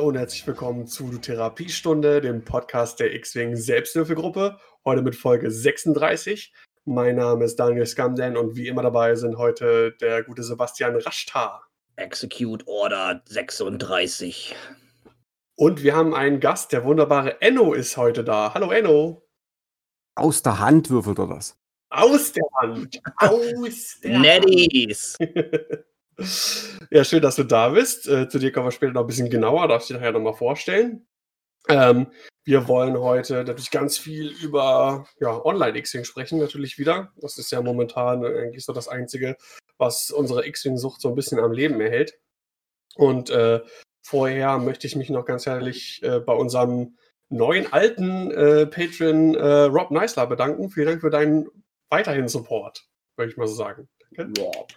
Hallo und herzlich willkommen zu Therapiestunde, dem Podcast der X-Wing Selbsthilfegruppe. Heute mit Folge 36. Mein Name ist Daniel Skamden und wie immer dabei sind heute der gute Sebastian Raschtar. Execute Order 36. Und wir haben einen Gast, der wunderbare Enno ist heute da. Hallo Enno. Aus der Hand würfelt er das. Aus der Hand. Aus der Netties. Hand. ja, schön, dass du da bist. Äh, zu dir kommen wir später noch ein bisschen genauer, darf ich dir nachher nochmal vorstellen. Ähm, wir wollen heute natürlich ganz viel über ja, Online-X-Wing sprechen, natürlich wieder. Das ist ja momentan eigentlich so das Einzige, was unsere X-Wing-Sucht so ein bisschen am Leben erhält. Und äh, vorher möchte ich mich noch ganz herzlich äh, bei unserem neuen alten äh, Patron äh, Rob Neisler bedanken. Vielen Dank für deinen weiterhin Support, würde ich mal so sagen. Danke. Rob.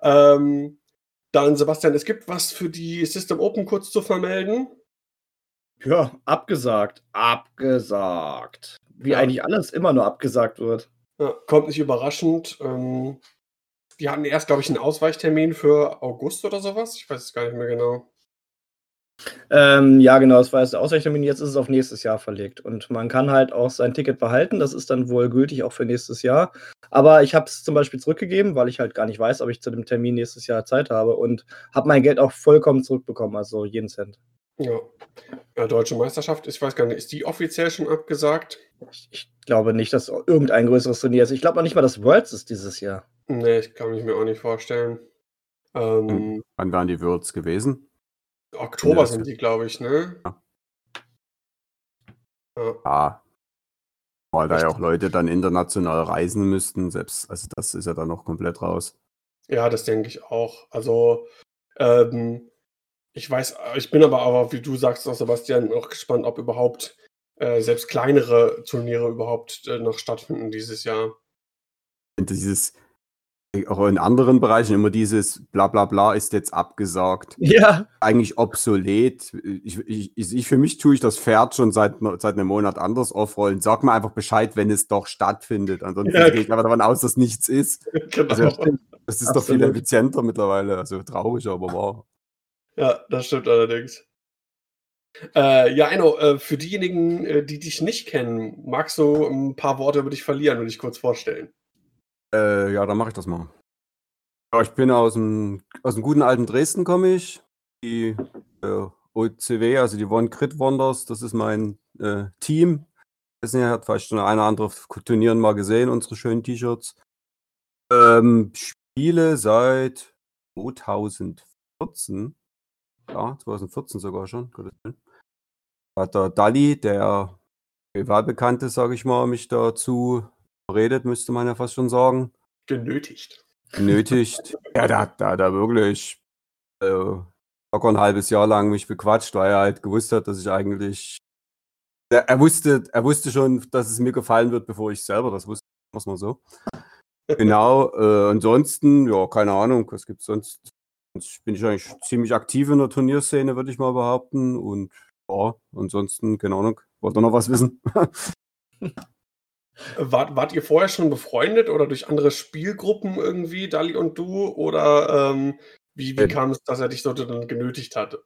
Ähm, dann, Sebastian, es gibt was für die System Open kurz zu vermelden. Ja, abgesagt. Abgesagt. Wie Ja. eigentlich alles immer nur abgesagt wird. Ja, kommt nicht überraschend. Ähm, die hatten erst, glaube ich, einen Ausweichtermin für August oder sowas. Ich weiß es gar nicht mehr genau. Ähm, ja, genau, das war jetzt der Ausweichtermin. Jetzt ist es auf nächstes Jahr verlegt. Und man kann halt auch sein Ticket behalten. Das ist dann wohl gültig auch für nächstes Jahr. Aber ich habe es zum Beispiel zurückgegeben, weil ich halt gar nicht weiß, ob ich zu dem Termin nächstes Jahr Zeit habe. Und habe mein Geld auch vollkommen zurückbekommen, also jeden Cent. Ja. ja, Deutsche Meisterschaft, ich weiß gar nicht, ist die offiziell schon abgesagt? Ich, ich glaube nicht, dass irgendein größeres Turnier ist. Ich glaube auch nicht mal, dass Worlds ist dieses Jahr. Nee, ich kann mich mir auch nicht vorstellen. Ähm, Hm. Wann wären die Würz gewesen? Oktober sind die, glaube ich, ne? Ja. Ja. Ja. Weil da ja auch Leute dann international reisen müssten, selbst, also das ist ja dann noch komplett raus. Ja, das denke ich auch. Also, ähm, ich weiß, ich bin aber, aber, wie du sagst, auch Sebastian, auch gespannt, ob überhaupt äh, selbst kleinere Turniere überhaupt äh, noch stattfinden dieses Jahr. Dieses, auch in anderen Bereichen immer dieses bla bla bla ist jetzt abgesagt. Ja. Eigentlich obsolet. Ich, ich, ich, für mich tue ich das Pferd schon seit, seit einem Monat anders aufrollen. Sag mir einfach Bescheid, wenn es doch stattfindet. Ansonsten Ja, gehe ich einfach davon aus, dass nichts ist. genau. Also, Das ist doch viel Absolut. effizienter mittlerweile. Also traurig, aber wahr. Ja, das stimmt allerdings. Äh, ja, Enno, äh, für diejenigen, äh, die dich nicht kennen, magst du ein paar Worte über dich verlieren und dich kurz vorstellen? Äh, ja, dann mache ich das mal. Ja, ich bin aus dem, aus dem guten alten Dresden komme ich. Die äh, OCW, also die One Crit Wonders, das ist mein äh, Team. Das hat vielleicht schon eine andere Turnieren mal gesehen, unsere schönen T-Shirts. Ähm, spiele seit 2014. Ja, 2014 sogar schon. Hat der Dalli, der Wahlbekannte, sage ich mal, mich dazu redet, müsste man ja fast schon sagen. Genötigt. Genötigt. ja, da hat da, da wirklich äh, locker ein halbes Jahr lang mich bequatscht, weil er halt gewusst hat, dass ich eigentlich. Er, wusste, er wusste schon, dass es mir gefallen wird, bevor ich selber das wusste, muss man so. Genau, äh, ansonsten, ja, keine Ahnung, was gibt's sonst? Sonst bin ich eigentlich ziemlich aktiv in der Turnierszene, würde ich mal behaupten. Und ja, ansonsten, keine Ahnung, wollt ihr noch was wissen? Wart, wart ihr vorher schon befreundet oder durch andere Spielgruppen irgendwie, Dali und du? Oder ähm, wie, wie Ähm. kam es, dass er dich so dann genötigt hatte?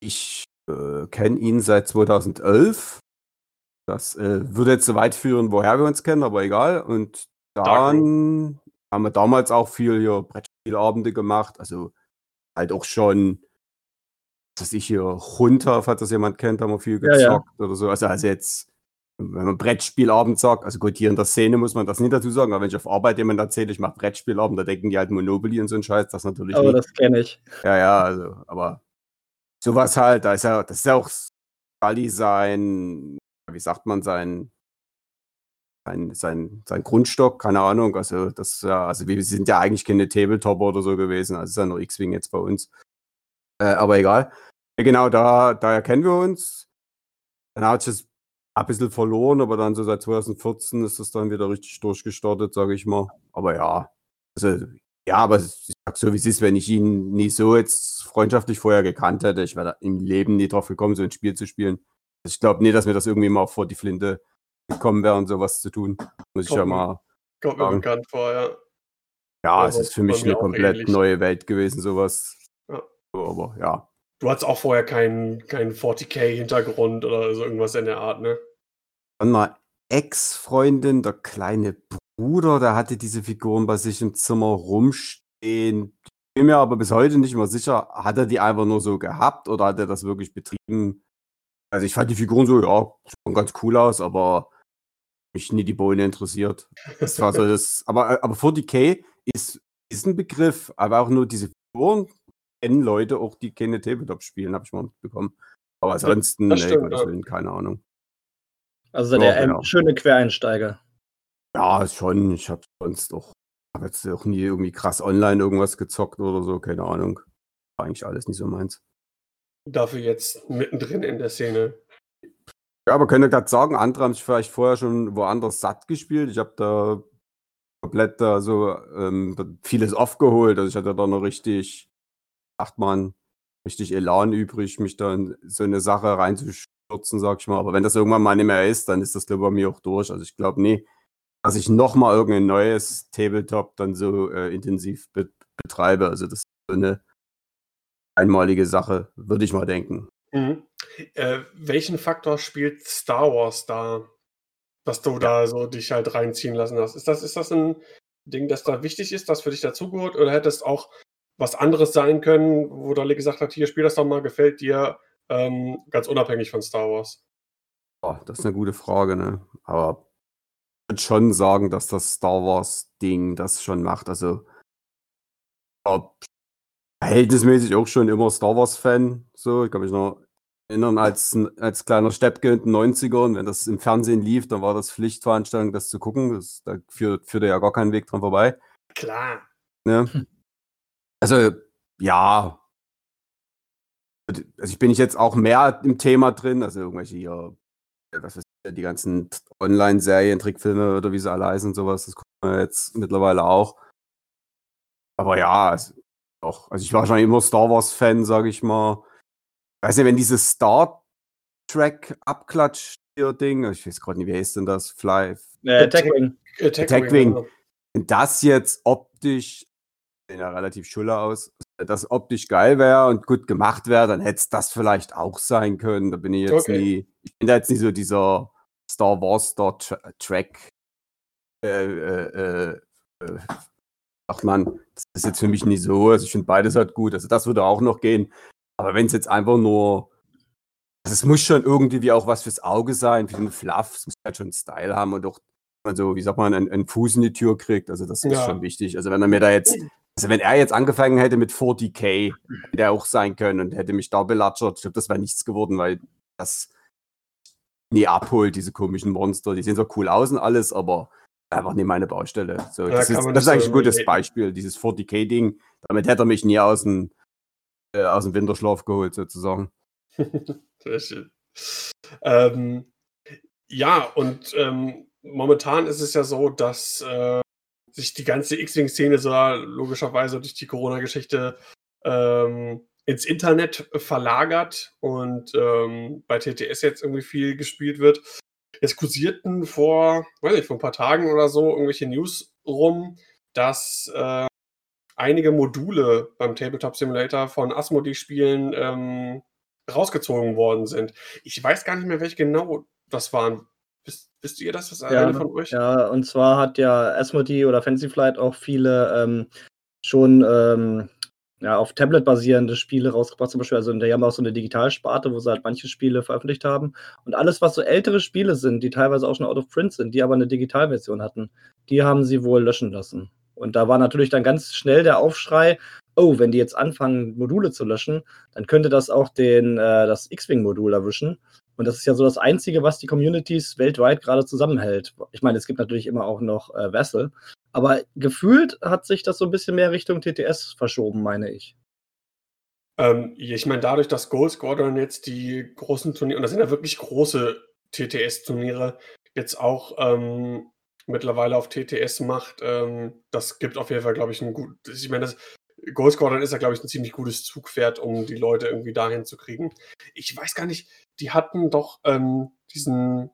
Ich äh, kenne ihn seit 2011. Das äh, würde jetzt so weit führen, woher wir uns kennen, aber egal. Und dann haben wir damals auch viel hier Brettspielabende gemacht. Also halt auch schon, dass ich hier runter, falls das jemand kennt, haben wir viel Ja, ja. gezockt oder so. Also, also jetzt, wenn man Brettspielabend sagt, also gut, hier in der Szene muss man das nicht dazu sagen, aber wenn ich auf Arbeit jemand erzähle, ich mache Brettspielabend, da denken die halt Monopoly und so ein Scheiß, das natürlich Aber nicht. das kenne ich. Ja, ja, also, aber sowas halt, da ist ja, das ist ja auch Scully sein, wie sagt man, sein, sein, sein, sein Grundstock, keine Ahnung, also das ist ja, also wir sind ja eigentlich keine Tabletopper oder so gewesen, also ist ja nur X-Wing jetzt bei uns. Äh, aber egal. Genau, da, daher kennen wir uns. Dann hat das ein bisschen verloren, aber dann so seit 2014 ist das dann wieder richtig durchgestartet, sage ich mal. Aber ja, also ja, aber ich sag so, wie es ist, wenn ich ihn nie so jetzt freundschaftlich vorher gekannt hätte, ich wäre da im Leben nie drauf gekommen, so ein Spiel zu spielen. Also ich glaube nie, dass mir das irgendwie mal vor die Flinte gekommen wäre, und sowas zu tun. Muss ich ja Kommt mir- mal. Kommt mir Sagen. bekannt vor, ja. Ja, Also, es ist für mich mir eine komplett ähnlich. neue Welt gewesen, sowas. Ja. Aber ja. Du hattest auch vorher keinen keinen 40k-Hintergrund oder so irgendwas in der Art, ne? Einer Ex-Freundin, der kleine Bruder, der hatte diese Figuren bei sich im Zimmer rumstehen. Ich bin mir aber bis heute nicht mehr sicher, hat er die einfach nur so gehabt oder hat er das wirklich betrieben? Also ich fand die Figuren so, ja, sahen ganz cool aus, aber mich nie die Bohne interessiert. Das war so das, aber, aber 40k ist, ist ein Begriff, aber auch nur diese Figuren kennen Leute auch, die keine Tabletop spielen, habe ich mal mitbekommen. Aber ansonsten, nee, Gottes. Willen, keine Ahnung. Also Ja, ein genau. schöne Quereinsteiger. Ja, schon. Ich habe sonst auch, habe jetzt auch nie irgendwie krass online irgendwas gezockt oder so, keine Ahnung. War eigentlich alles nicht so meins. Dafür jetzt mittendrin in der Szene. Ja, aber könnt ihr gerade sagen, andere haben sich vielleicht vorher schon woanders satt gespielt. Ich habe da komplett da so ähm, vieles aufgeholt. Also ich hatte da noch richtig, acht man, richtig Elan übrig, mich da in so eine Sache reinzustürzen, sag ich mal. Aber wenn das irgendwann mal nicht mehr ist, dann ist das glaube ich bei mir auch durch. Also ich glaube nie, dass ich nochmal irgendein neues Tabletop dann so äh, intensiv be betreibe. Also das ist eine einmalige Sache, würde ich mal denken. Mhm. Äh, welchen Faktor spielt Star Wars da, dass du da so dich halt reinziehen lassen hast? Ist das, ist das ein Ding, das da wichtig ist, das für dich dazugehört? Oder hätte es auch was anderes sein können, wo Dolly gesagt hat, hier, spiel das doch mal, gefällt dir, ähm, ganz unabhängig von Star Wars? Boah, das ist eine gute Frage, ne? Aber ich würde schon sagen, dass das Star Wars-Ding das schon macht. Also, verhältnismäßig auch schon immer Star Wars-Fan. So, ich kann mich noch erinnern, als, als kleiner Steppke in den 90ern, wenn das im Fernsehen lief, dann war das Pflichtveranstaltung, das zu gucken. Das, da führt, führte ja gar keinen Weg dran vorbei. Klar. Ne? Also, ja. Also ich bin ich jetzt auch mehr im Thema drin, also irgendwelche hier, was weiß ich, die ganzen Online-Serien, Trickfilme oder wie sie alle heißen und sowas, das gucken wir jetzt mittlerweile auch. Aber ja, also, auch, also ich war schon immer Star Wars-Fan, sage ich mal. Weiß nicht, wenn dieses Star Trek Abklatsch-Ding, ich weiß gerade nicht, wie heißt denn das? Fly, Äh. Attackwing. genau. wenn das jetzt optisch, sehen ja relativ schulle aus, das optisch geil wäre und gut gemacht wäre, dann hätte es das vielleicht auch sein können. Da bin ich jetzt Okay. nie, ich bin da jetzt nicht so dieser Star Wars Star Track, äh, äh, äh, äh, sagt man, das ist jetzt für mich nicht so, also ich finde beides halt gut, also das würde auch noch gehen. Aber wenn es jetzt einfach nur, also es muss schon irgendwie wie auch was fürs Auge sein, für den Fluff, es muss halt schon Style haben und auch also wie sagt man, einen, einen Fuß in die Tür kriegt. Also das ist Ja. schon wichtig. Also wenn er mir da jetzt, also wenn er jetzt angefangen hätte mit 40k, hätte er auch sein können und hätte mich da belatschert. Ich glaube, das wäre nichts geworden, weil das nie abholt, diese komischen Monster. Die sehen so cool aus und alles, aber einfach nicht meine Baustelle. So, das, ist, das ist eigentlich so ein gutes. Beispiel, dieses 40k-Ding. Damit hätte er mich nie aus dem, äh, aus dem Winterschlaf geholt, sozusagen. Sehr schön. Ähm, ja, und ähm, momentan ist es ja so, dass äh, sich die ganze X-Wing-Szene so logischerweise durch die Corona-Geschichte ähm, ins Internet verlagert und ähm, bei TTS jetzt irgendwie viel gespielt wird. Es kursierten vor, weiß nicht, vor ein paar Tagen oder so irgendwelche News rum, dass äh, einige Module beim Tabletop Simulator von Asmodee-Spielen ähm, rausgezogen worden sind. Ich weiß gar nicht mehr, welche genau das waren. Wisst, ihr das, was einer von euch? Ja, und zwar hat ja Asmodee oder Fancy Flight auch viele ähm, schon ähm, ja, auf Tablet basierende Spiele rausgebracht, zum Beispiel. Also die haben auch so eine Digitalsparte, wo sie halt manche Spiele veröffentlicht haben. Und alles, was so ältere Spiele sind, die teilweise auch schon out of print sind, die aber eine Digitalversion hatten, die haben sie wohl löschen lassen. Und da war natürlich dann ganz schnell der Aufschrei, oh, wenn die jetzt anfangen, Module zu löschen, dann könnte das auch den, äh, das X-Wing-Modul erwischen. Und das ist ja so das Einzige, was die Communities weltweit gerade zusammenhält. Ich meine, es gibt natürlich immer auch noch äh, Vessel, aber gefühlt hat sich das so ein bisschen mehr Richtung TTS verschoben, meine ich. Ähm, ich meine, dadurch, dass Gold Squadron jetzt die großen Turniere, und das sind ja wirklich große TTS-Turniere, jetzt auch ähm, mittlerweile auf TTS macht, ähm, das gibt auf jeden Fall, glaube ich, ein gut. Ich meine, das Gold Squadron ist ja, glaube ich, ein ziemlich gutes Zugpferd, um die Leute irgendwie dahin zu kriegen. Ich weiß gar nicht, die hatten doch ähm, diesen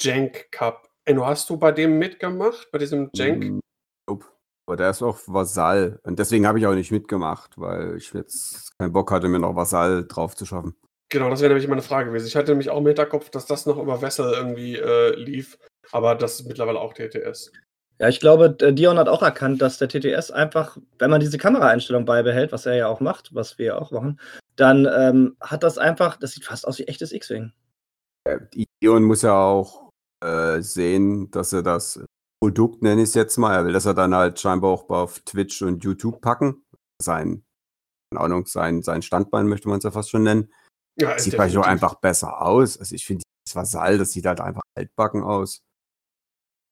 Jank Cup. Enno, hast du bei dem mitgemacht, bei diesem Jank? Mm, nope. Aber der ist auch Vasall. Und deswegen habe ich auch nicht mitgemacht, weil ich jetzt keinen Bock hatte, mir noch Vasall drauf zu schaffen. Genau, das wäre nämlich meine Frage gewesen. Ich hatte nämlich auch im Hinterkopf, dass das noch über Vessel irgendwie äh, lief, aber das ist mittlerweile auch TTS. Ja, ich glaube, d- Dion hat auch erkannt, dass der TTS einfach, wenn man diese Kameraeinstellung beibehält, was er ja auch macht, was wir ja auch machen, dann ähm, hat das einfach, das sieht fast aus wie echtes X-Wing. Äh, Ion muss ja auch äh, sehen, dass er das Produkt, nenne ich es jetzt mal, er will das ja dann halt scheinbar auch auf Twitch und YouTube packen. Sein, keine Ahnung, sein, sein Standbein möchte man es ja fast schon nennen. Ja, sieht vielleicht auch einfach besser aus. Also ich finde, das Vasall, das sieht halt einfach altbacken aus.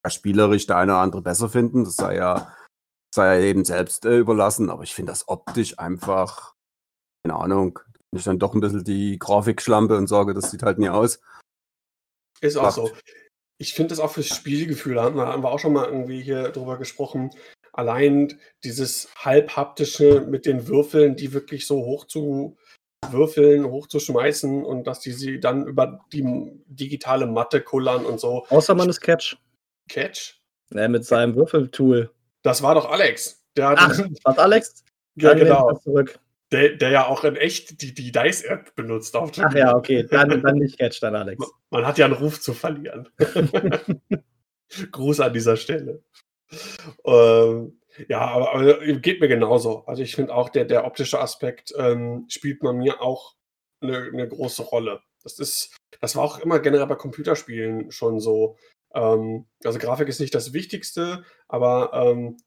Ja, spielerisch der eine oder andere besser finden, das sei ja, sei ja eben selbst äh, überlassen, aber ich finde das optisch einfach, keine Ahnung, ich dann doch ein bisschen die Grafikschlampe und sage, das sieht halt nie aus. Ist auch macht. so. Ich finde das auch fürs Spielgefühl, da haben wir auch schon mal irgendwie hier drüber gesprochen. Allein dieses halbhaptische mit den Würfeln, die wirklich so hoch zu würfeln, hoch zu schmeißen und dass die sie dann über die digitale Matte kullern und so. Außer man ist Catch. Catch? Ne, mit seinem Würfeltool. Das war doch Alex. Der hat, Ach, was Alex? ja, Dann genau. Der, der ja auch in echt die, die Dice-App benutzt auf Ach ja, okay, dann, dann nicht Catch, dann Alex. Man hat ja einen Ruf zu verlieren. Gruß an dieser Stelle. Ähm, ja, aber, aber geht mir genauso. Also ich finde auch, der, der optische Aspekt ähm, spielt bei mir auch eine, eine große Rolle. Das ist, das war auch immer generell bei Computerspielen schon so. Ähm, also Grafik ist nicht das Wichtigste, aber ähm,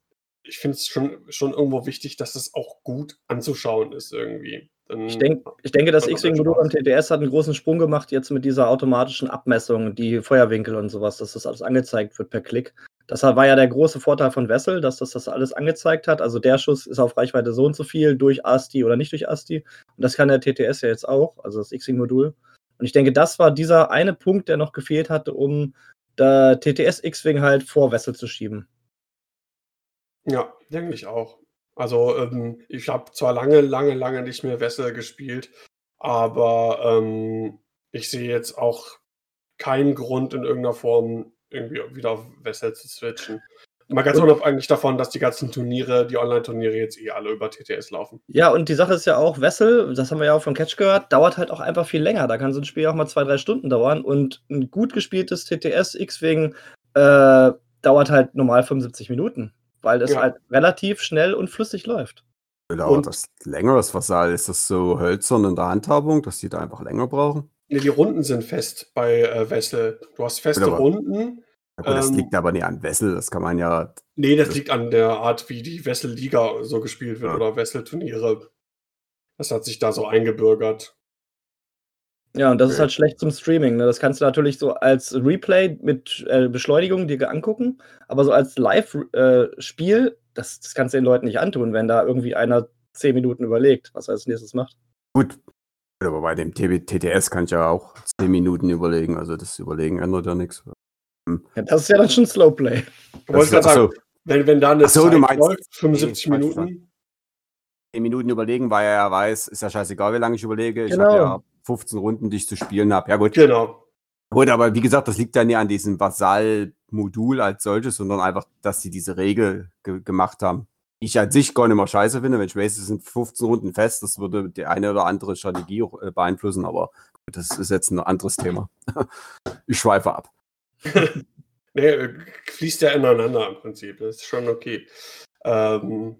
ich finde es schon, schon irgendwo wichtig, dass es auch gut anzuschauen ist irgendwie. Dann, Ich, denk, ich denke, das X-Wing-Modul am TTS hat einen großen Sprung gemacht jetzt mit dieser automatischen Abmessung, die Feuerwinkel und sowas, dass das alles angezeigt wird per Klick. Das war ja der große Vorteil von Wessel, dass das das alles angezeigt hat. Also der Schuss ist auf Reichweite so und so viel durch ASTI oder nicht durch ASTI. Und das kann der TTS ja jetzt auch, also das X-Wing-Modul. Und ich denke, das war dieser eine Punkt, der noch gefehlt hatte, um der TTS X-Wing halt vor Wessel zu schieben. Ja, denke ich auch. Also ähm, ich habe zwar lange, lange, lange nicht mehr Wessel gespielt, aber ähm, ich sehe jetzt auch keinen Grund in irgendeiner Form irgendwie wieder auf Wessel zu switchen. Mal ganz unabhängig davon, dass die ganzen Turniere, die Online-Turniere jetzt eh alle über TTS laufen. Ja, und die Sache ist ja auch, Wessel, das haben wir ja auch von Catch gehört, dauert halt auch einfach viel länger. Da kann so ein Spiel auch mal zwei, drei Stunden dauern. Und ein gut gespieltes TTS X-Wing äh, dauert halt normal 75 Minuten, weil es Ja. halt relativ schnell und flüssig läuft. Oder Und- das länger, das Vasall, ist das so hölzern in der Handhabung, dass die da einfach länger brauchen? Nee, die Runden sind fest bei äh, Wessel. Du hast feste Aber- Runden. Gut, das Ähm, liegt aber nicht an Wessel, das kann man ja. Nee, das liegt an der Art, wie die Wessel-Liga so gespielt wird Ja. oder Wessel-Turniere. Das hat sich da so eingebürgert. Ja, und das ist Okay. halt schlecht zum Streaming. Ne? Das kannst du natürlich so als Replay mit äh, Beschleunigung dir angucken, aber so als Live-Spiel, das, das kannst du den Leuten nicht antun, wenn da irgendwie einer 10 Minuten überlegt, was er als nächstes macht. Gut. Aber bei dem TTS kann ich ja auch 10 Minuten überlegen, also das Überlegen ändert ja nichts. Ja, das ist ja dann schon Slowplay. Du wolltest gerade sagen, wenn, wenn da eine Ach so, du meinst- läuft, 75 Nee, Minuten. 10 Minuten überlegen, weil er ja weiß, ist ja scheißegal, wie lange ich überlege. Ich Genau. habe ja 15 Runden, die ich zu spielen habe. Ja gut. Genau. Gut, aber wie gesagt, das liegt ja nicht an diesem Vasall-Modul als solches, sondern einfach, dass sie diese Regel ge gemacht haben. Ich an sich gar nicht mehr scheiße finde, wenn ich weiß, es sind 15 Runden fest, das würde die eine oder andere Strategie auch, äh, beeinflussen, aber das ist jetzt ein anderes Thema. ich schweife ab. Nee, äh, fließt ja ineinander im Prinzip. Das ist schon okay. Ähm,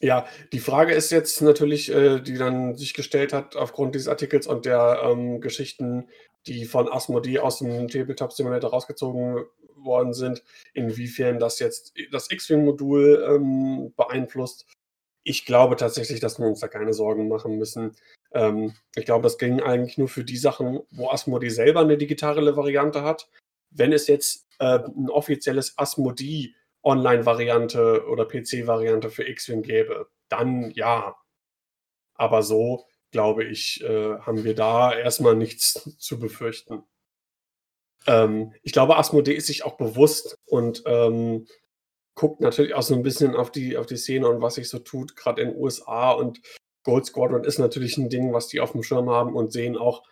ja, die Frage ist jetzt natürlich, äh, die dann sich gestellt hat aufgrund dieses Artikels und der ähm, Geschichten, die von Asmodee aus dem Tabletop Simulator rausgezogen worden sind, inwiefern das jetzt das X-Wing-Modul ähm, beeinflusst. Ich glaube tatsächlich, dass wir uns da keine Sorgen machen müssen. Ähm, ich glaube, das ging eigentlich nur für die Sachen, wo Asmodee selber eine digitale Variante hat. Wenn es jetzt äh, ein offizielles Asmodee Online-Variante oder PC-Variante für X-Wing gäbe, dann ja. Aber so, glaube ich, äh, haben wir da erstmal nichts zu befürchten. Ähm, ich glaube, Asmodee ist sich auch bewusst und ähm, guckt natürlich auch so ein bisschen auf die, auf die Szene und was sich so tut, gerade in den USA. Und Gold Squadron ist natürlich ein Ding, was die auf dem Schirm haben und sehen auch,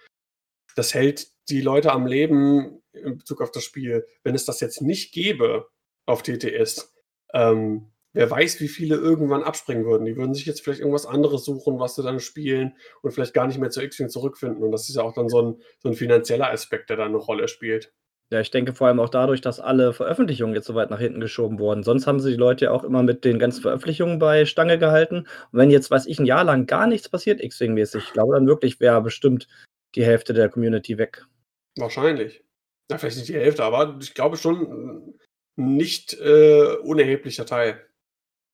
das hält die Leute am Leben in Bezug auf das Spiel. Wenn es das jetzt nicht gäbe auf TTS, ähm, wer weiß, wie viele irgendwann abspringen würden. Die würden sich jetzt vielleicht irgendwas anderes suchen, was sie dann spielen und vielleicht gar nicht mehr zu X-Wing zurückfinden. Und das ist ja auch dann so ein, so ein finanzieller Aspekt, der da eine Rolle spielt. Ja, ich denke vor allem auch dadurch, dass alle Veröffentlichungen jetzt so weit nach hinten geschoben wurden. Sonst haben sie die Leute ja auch immer mit den ganzen Veröffentlichungen bei Stange gehalten. Und wenn jetzt, weiß ich, ein Jahr lang gar nichts passiert, X-Wing-mäßig, ich glaube dann wirklich wäre bestimmt die Hälfte der Community weg. Wahrscheinlich. Ja, vielleicht nicht die Hälfte, aber ich glaube schon ein nicht äh, unerheblicher Teil.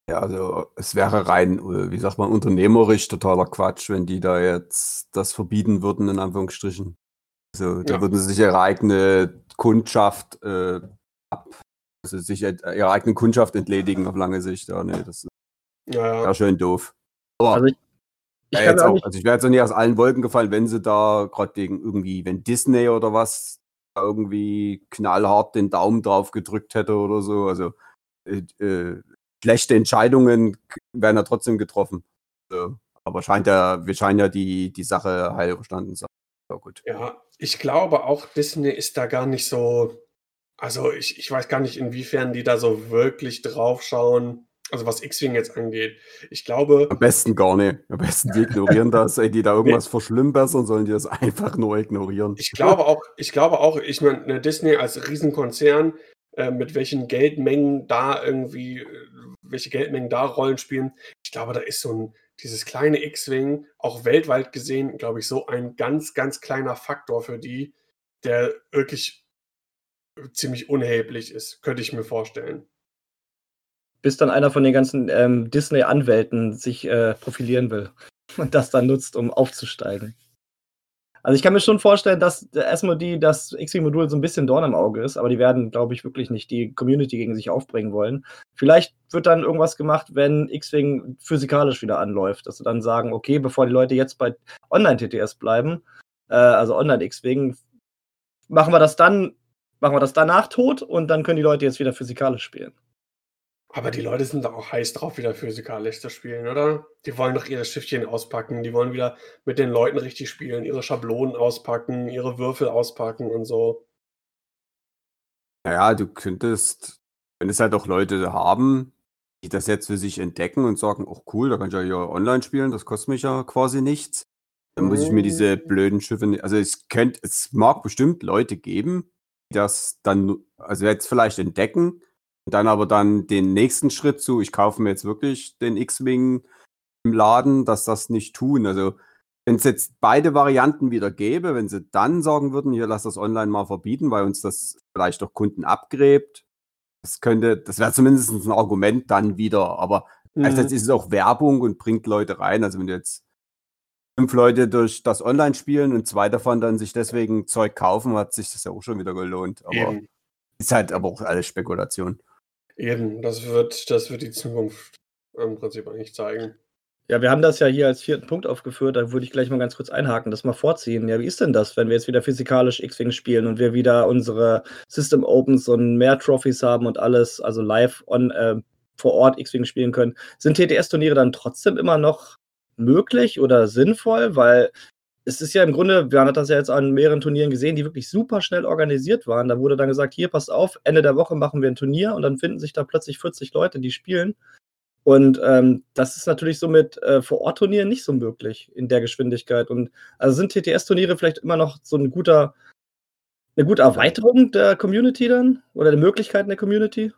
Ja, also es wäre rein, äh, wie sagt man, unternehmerisch totaler Quatsch, wenn die da jetzt das verbieten würden, in Anführungsstrichen. Also da Ja. würden sie sich ihre eigene Kundschaft äh, ab, also sich ihre eigene Kundschaft entledigen auf lange Sicht. Ja, nee, das ist Ja, ja schön doof. Aber Also ich, ich ja, auch also ich wäre jetzt auch nicht aus allen Wolken gefallen, wenn sie da gerade gegen irgendwie, wenn Disney oder was da irgendwie knallhart den Daumen drauf gedrückt hätte oder so. Also äh, äh, schlechte Entscheidungen werden ja trotzdem getroffen. So. Aber scheint ja, wir scheinen ja die, die Sache heil überstanden zu haben. Ja, gut. ja, ich glaube auch, Disney ist da gar nicht so. Also ich, ich weiß gar nicht, inwiefern die da so wirklich drauf schauen. Also was X-Wing jetzt angeht. Ich glaube, Am besten gar nicht. Am besten die ignorieren das. Ey, die da irgendwas verschlimmbessern, sollen die das einfach nur ignorieren. Ich glaube auch, ich glaube auch, ich meine, eine Disney als Riesenkonzern, äh, mit welchen Geldmengen da irgendwie, äh, welche Geldmengen da Rollen spielen, ich glaube, da ist so ein, dieses kleine X-Wing, auch weltweit gesehen, glaube ich, so ein ganz, ganz kleiner Faktor für die, der wirklich ziemlich unerheblich ist, könnte ich mir vorstellen. bis dann einer von den ganzen ähm, Disney-Anwälten sich äh, profilieren will und das dann nutzt, um aufzusteigen. Also ich kann mir schon vorstellen, dass äh, erstmal die, das X-Wing-Modul so ein bisschen Dorn im Auge ist, aber die werden, glaube ich, wirklich nicht die Community gegen sich aufbringen wollen. Vielleicht wird dann irgendwas gemacht, wenn X-Wing physikalisch wieder anläuft, dass sie dann sagen, okay, bevor die Leute jetzt bei Online-TTS bleiben, äh, also Online-X-Wing, machen wir das dann, machen wir das danach tot und dann können die Leute jetzt wieder physikalisch spielen. Aber die Leute sind da auch heiß drauf, wieder physikalisch zu spielen, oder? Die wollen doch ihre Schiffchen auspacken, die wollen wieder mit den Leuten richtig spielen, ihre Schablonen auspacken, ihre Würfel auspacken und so. Naja, du könntest, wenn es halt auch Leute haben, die das jetzt für sich entdecken und sagen, ach cool, da kann ich ja hier online spielen, das kostet mich ja quasi nichts. Dann muss ich mir diese blöden Schiffe nicht, also es könnte, es mag bestimmt Leute geben, die das dann, also jetzt vielleicht entdecken dann aber dann den nächsten Schritt zu, ich kaufe mir jetzt wirklich den X-Wing im Laden, dass das nicht tun. Also wenn es jetzt beide Varianten wieder gäbe, wenn sie dann sagen würden, hier lass das online mal verbieten, weil uns das vielleicht doch Kunden abgräbt, das könnte, das wäre zumindest ein Argument dann wieder. Aber gleichzeitig ist es auch Werbung und bringt Leute rein. Also wenn du jetzt fünf Leute durch das Online spielen und zwei davon dann sich deswegen Zeug kaufen, hat sich das ja auch schon wieder gelohnt. Aber Eben, ist halt aber auch alles Spekulation. Eben, das wird, das wird die Zukunft im Prinzip eigentlich zeigen. Ja, wir haben das ja hier als vierten Punkt aufgeführt, da würde ich gleich mal ganz kurz einhaken, das mal vorziehen. Ja, wie ist denn das, wenn wir jetzt wieder physikalisch X-Wing spielen und wir wieder unsere System Opens und mehr Trophies haben und alles, also live on, äh, vor Ort X-Wing spielen können? Sind TTS-Turniere dann trotzdem immer noch möglich oder sinnvoll? Weil es ist ja im Grunde, wir haben das ja jetzt an mehreren Turnieren gesehen, die wirklich super schnell organisiert waren. Da wurde dann gesagt, hier, passt auf, Ende der Woche machen wir ein Turnier und dann finden sich da plötzlich 40 Leute, die spielen. Und ähm, das ist natürlich so mit äh, Vor-Ort-Turnieren nicht so möglich in der Geschwindigkeit. Und also sind TTS-Turniere vielleicht immer noch so ein guter, eine gute Erweiterung der Community dann? Oder der Möglichkeiten der Community?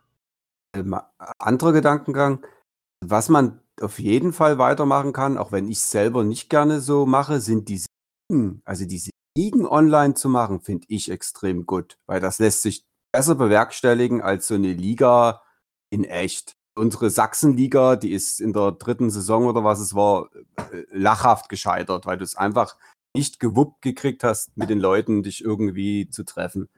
Ähm, anderer Gedankengang, was man auf jeden Fall weitermachen kann, auch wenn ich es selber nicht gerne so mache, sind diese. Also diese Ligen online zu machen, finde ich extrem gut, weil das lässt sich besser bewerkstelligen als so eine Liga in echt. Unsere Sachsenliga, die ist in der dritten Saison oder was es war, äh, lachhaft gescheitert, weil du es einfach nicht gewuppt gekriegt hast, mit den Leuten dich irgendwie zu treffen.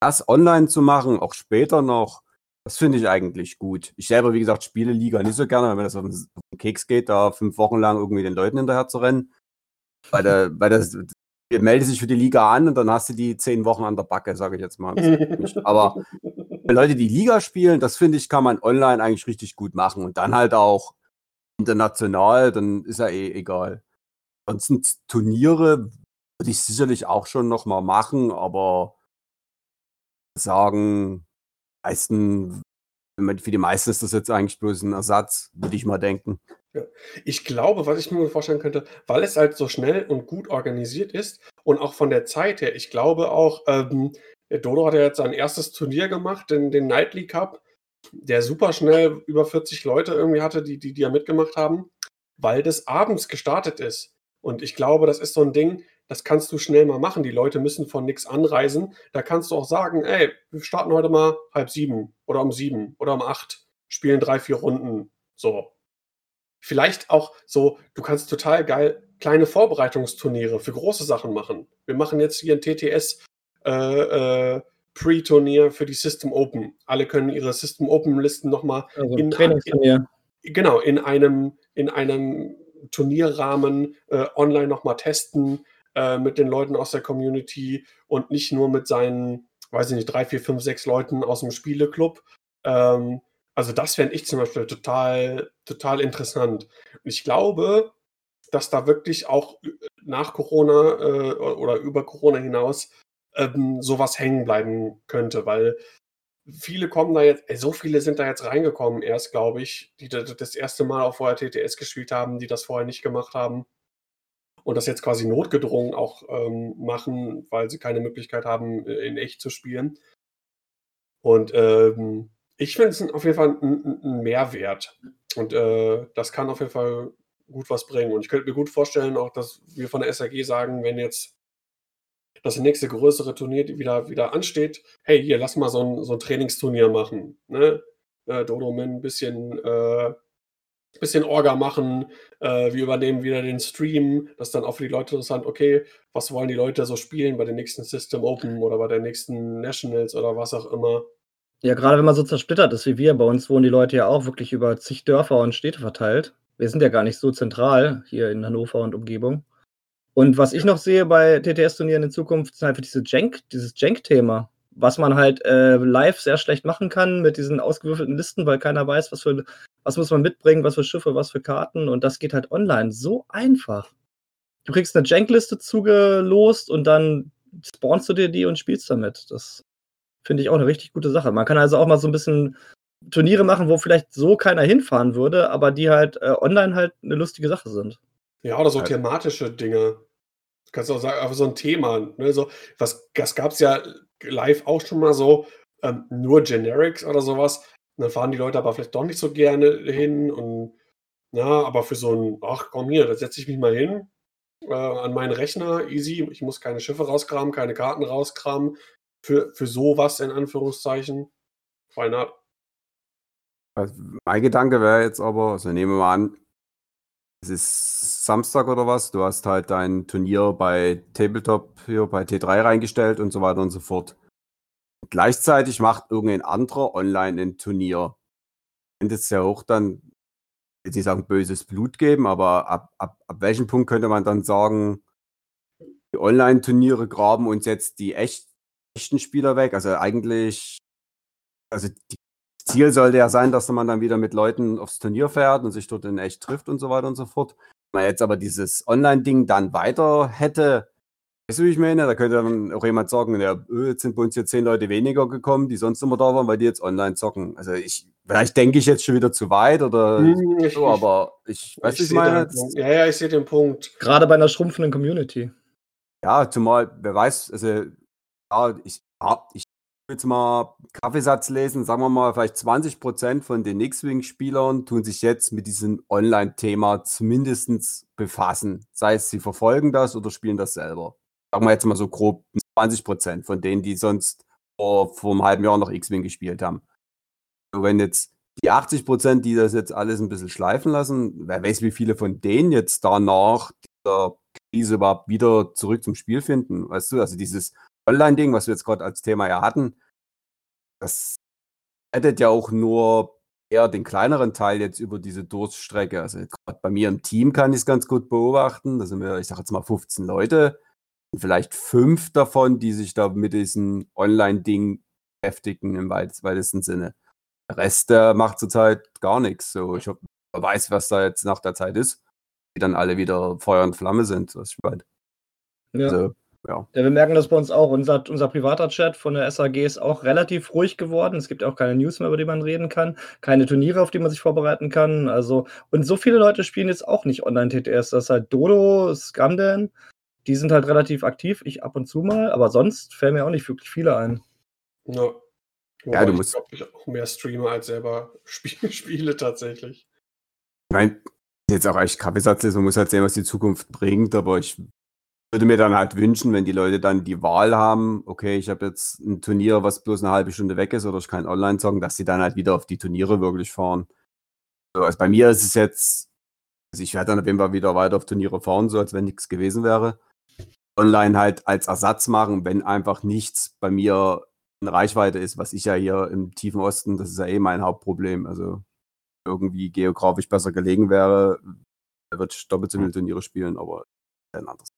Das online zu machen, auch später noch, das finde ich eigentlich gut. Ich selber, wie gesagt, spiele Liga nicht so gerne, wenn das auf den, auf den Keks geht, da fünf Wochen lang irgendwie den Leuten hinterher zu rennen. Weil, der, weil das, ihr meldet sich für die Liga an und dann hast du die zehn Wochen an der Backe, sage ich jetzt mal. Aber für Leute, die Liga spielen, das finde ich, kann man online eigentlich richtig gut machen. Und dann halt auch international, dann ist ja eh egal. Ansonsten Turniere würde ich sicherlich auch schon noch mal machen, aber sagen, meisten für die meisten ist das jetzt eigentlich bloß ein Ersatz, würde ich mal denken. Ich glaube, was ich mir vorstellen könnte, weil es halt so schnell und gut organisiert ist und auch von der Zeit her, ich glaube auch, ähm, Dodo hat ja jetzt sein erstes Turnier gemacht, den, den Nightly Cup, der super schnell über 40 Leute irgendwie hatte, die, die, die ja mitgemacht haben, weil das abends gestartet ist. Und ich glaube, das ist so ein Ding, das kannst du schnell mal machen. Die Leute müssen von nichts anreisen. Da kannst du auch sagen, ey, wir starten heute mal halb sieben oder um sieben oder um acht, spielen drei, vier Runden. So. Vielleicht auch so, du kannst total geil kleine Vorbereitungsturniere für große Sachen machen. Wir machen jetzt hier ein TTS äh, äh, Pre-Turnier für die System Open. Alle können ihre System Open Listen nochmal Also in, Trainingsturnier. genau, in einem, in einem Turnierrahmen äh, online nochmal testen äh, mit den Leuten aus der Community und nicht nur mit seinen, weiß ich nicht, drei, vier, fünf, sechs Leuten aus dem Spieleclub. Ähm, also das fände ich zum Beispiel total, total interessant. Und ich glaube, dass da wirklich auch nach Corona äh, oder über Corona hinaus ähm, sowas hängen bleiben könnte, weil viele kommen da jetzt, ey, so viele sind da jetzt reingekommen erst, glaube ich, die das erste Mal auch vorher TTS gespielt haben, die das vorher nicht gemacht haben und das jetzt quasi notgedrungen auch ähm, machen, weil sie keine Möglichkeit haben, äh, in echt zu spielen. Und ähm, ich finde es auf jeden Fall ein, ein Mehrwert. Und äh, das kann auf jeden Fall gut was bringen. Und ich könnte mir gut vorstellen, auch, dass wir von der SAG sagen, wenn jetzt das nächste größere Turnier wieder, wieder ansteht, hey, hier, lass mal so ein, so ein Trainingsturnier machen. Ne? Äh, Dodo mit ein bisschen, äh, bisschen Orga machen, äh, wir übernehmen wieder den Stream, das ist dann auch für die Leute interessant, okay, was wollen die Leute so spielen bei den nächsten System Open oder bei den nächsten Nationals oder was auch immer. Ja, gerade wenn man so zersplittert ist wie wir, bei uns wohnen die Leute ja auch wirklich über zig Dörfer und Städte verteilt. Wir sind ja gar nicht so zentral hier in Hannover und Umgebung. Und was ich noch sehe bei TTS-Turnieren in Zukunft, ist einfach diese Jank, dieses Jank-Thema, was man halt äh, live sehr schlecht machen kann mit diesen ausgewürfelten Listen, weil keiner weiß, was für was muss man mitbringen, was für Schiffe, was für Karten. Und das geht halt online so einfach. Du kriegst eine Jank-Liste zugelost und dann spawnst du dir die und spielst damit. Das finde ich auch eine richtig gute Sache. Man kann also auch mal so ein bisschen Turniere machen, wo vielleicht so keiner hinfahren würde, aber die halt äh, online halt eine lustige Sache sind. Ja, oder so Ja. thematische Dinge. Du kannst auch sagen, einfach so ein Thema. Ne? So, was, das gab es ja live auch schon mal so, ähm, nur Generics oder sowas. Dann fahren die Leute aber vielleicht doch nicht so gerne hin. Und na, aber für so ein, ach komm hier, da setze ich mich mal hin äh, an meinen Rechner, easy. Ich muss keine Schiffe rauskramen, keine Karten rauskramen. Für, für sowas in Anführungszeichen. Why not? Also, Mein Gedanke wäre jetzt aber, also nehmen wir mal an, es ist Samstag oder was, du hast halt dein Turnier bei Tabletop hier bei T3 reingestellt und so weiter und so fort. Gleichzeitig macht irgendein anderer online ein Turnier. Könnte es ja auch dann, nicht sagen, böses Blut geben, aber ab, ab, ab welchem Punkt könnte man dann sagen, die Online-Turniere graben uns jetzt die echt, echten Spieler weg? Also eigentlich, also die Ziel sollte ja sein, dass man dann wieder mit Leuten aufs Turnier fährt und sich dort in echt trifft und so weiter und so fort. Wenn man jetzt aber dieses Online-Ding dann weiter hätte, weißt du, wie ich meine? Da könnte dann auch jemand sagen, ja, öh, jetzt sind bei uns hier zehn Leute weniger gekommen, die sonst immer da waren, weil die jetzt online zocken. Also ich, vielleicht denke ich jetzt schon wieder zu weit oder Hm, ich- so, aber ich weiß, ich ich sehe meine. Ja, ja, ich sehe den Punkt. Gerade bei einer schrumpfenden Community. Ja, zumal, wer weiß, also, ja, ich, ja, ich will jetzt mal Kaffeesatz lesen, sagen wir mal, vielleicht 20% von den X-Wing-Spielern tun sich jetzt mit diesem Online-Thema zumindest befassen. Sei es, sie verfolgen das oder spielen das selber. Sagen wir jetzt mal so grob 20% von denen, die sonst vor, vor einem halben Jahr noch X-Wing gespielt haben. So, wenn jetzt die 80%, die das jetzt alles ein bisschen schleifen lassen, wer weiß, wie viele von denen jetzt danach dieser Krise überhaupt wieder zurück zum Spiel finden. Weißt du, also dieses Online-Ding, was wir jetzt gerade als Thema ja hatten, das rettet ja auch nur eher den kleineren Teil jetzt über diese Durststrecke. Also gerade bei mir im Team kann ich es ganz gut beobachten. Da sind wir, ich sage jetzt mal 15 Leute. Vielleicht fünf davon, die sich da mit diesem Online-Ding beschäftigen im weit- weitesten Sinne. Der Rest der macht zurzeit gar nichts. So, ich hab, weiß, was da jetzt nach der Zeit ist. Die dann alle wieder Feuer und Flamme sind. Was ich meine. Ja. Also, ja. Ja, wir merken das bei uns auch. Unser, unser privater Chat von der SAG ist auch relativ ruhig geworden. Es gibt auch keine News mehr, über die man reden kann, keine Turniere, auf die man sich vorbereiten kann. Also, und so viele Leute spielen jetzt auch nicht Online-TTS. Das ist halt Dodo, Scamden, die sind halt relativ aktiv, ich ab und zu mal, aber sonst fällen mir auch nicht wirklich viele ein. Ja. Ja, Wobei du ich musst- glaube, ich auch mehr streame als selber spiele, spiele tatsächlich. Ich meine, jetzt auch echt Kaffeesatz ist, man muss halt sehen, was die Zukunft bringt, aber ich würde mir dann halt wünschen, wenn die Leute dann die Wahl haben, okay, ich habe jetzt ein Turnier, was bloß eine halbe Stunde weg ist oder ich kann online zocken, dass sie dann halt wieder auf die Turniere wirklich fahren. So, also bei mir ist es jetzt, also ich werde dann auf jeden Fall wieder weiter auf Turniere fahren, so als wenn nichts gewesen wäre. Online halt als Ersatz machen, wenn einfach nichts bei mir in Reichweite ist, was ich ja hier im tiefen Osten, das ist ja eh mein Hauptproblem. Also irgendwie geografisch besser gelegen wäre, würde ich doppelt so viele Turniere spielen, aber ein anderes.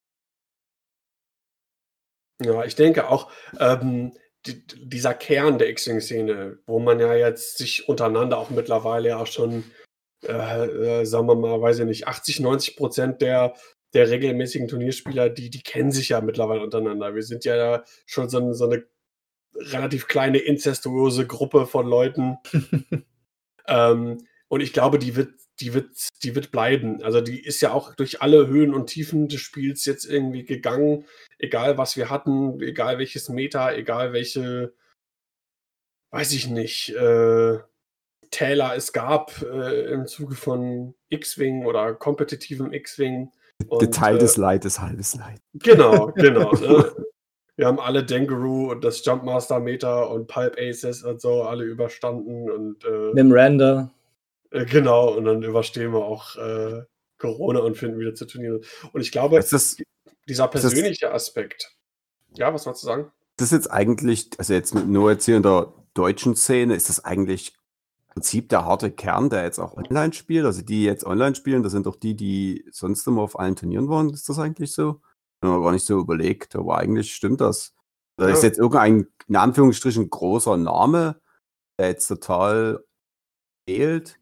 Ja, ich denke auch, ähm, die, dieser Kern der X-Wing-Szene, wo man ja jetzt sich untereinander auch mittlerweile auch schon, äh, äh, sagen wir mal, weiß ich nicht, 80, 90 Prozent der, der regelmäßigen Turnierspieler, die, die kennen sich ja mittlerweile untereinander. Wir sind ja schon so, ein- so eine relativ kleine inzestuöse Gruppe von Leuten. ähm, und ich glaube, die wird, die wird, die wird bleiben. Also die ist ja auch durch alle Höhen und Tiefen des Spiels jetzt irgendwie gegangen egal was wir hatten, egal welches Meta, egal welche, weiß ich nicht, äh, Täler es gab äh, im Zuge von X-Wing oder kompetitivem X-Wing. Und, Geteiltes äh, Leid ist halbes Leid. Genau, genau. ne? Wir haben alle Dengaroo und das Jumpmaster Meta und Pulp Aces und so alle überstanden und äh, Mimranda. äh, genau, und dann überstehen wir auch äh, Corona und finden wieder zu Turnieren. Und ich glaube, Ist das, dieser das- persönliche Aspekt. Ja, was wolltest du sagen? das jetzt eigentlich, also jetzt mit- nur jetzt hier in der deutschen Szene, ist das eigentlich Prinzip der harte Kern, der jetzt auch online spielt? Also die jetzt online spielen, das sind doch die, die sonst immer auf allen Turnieren waren. Ist das eigentlich so? Ich habe mir gar nicht so überlegt, aber eigentlich stimmt das. Da ist Ja. jetzt irgendein, in Anführungsstrichen, großer Name, der jetzt total fehlt.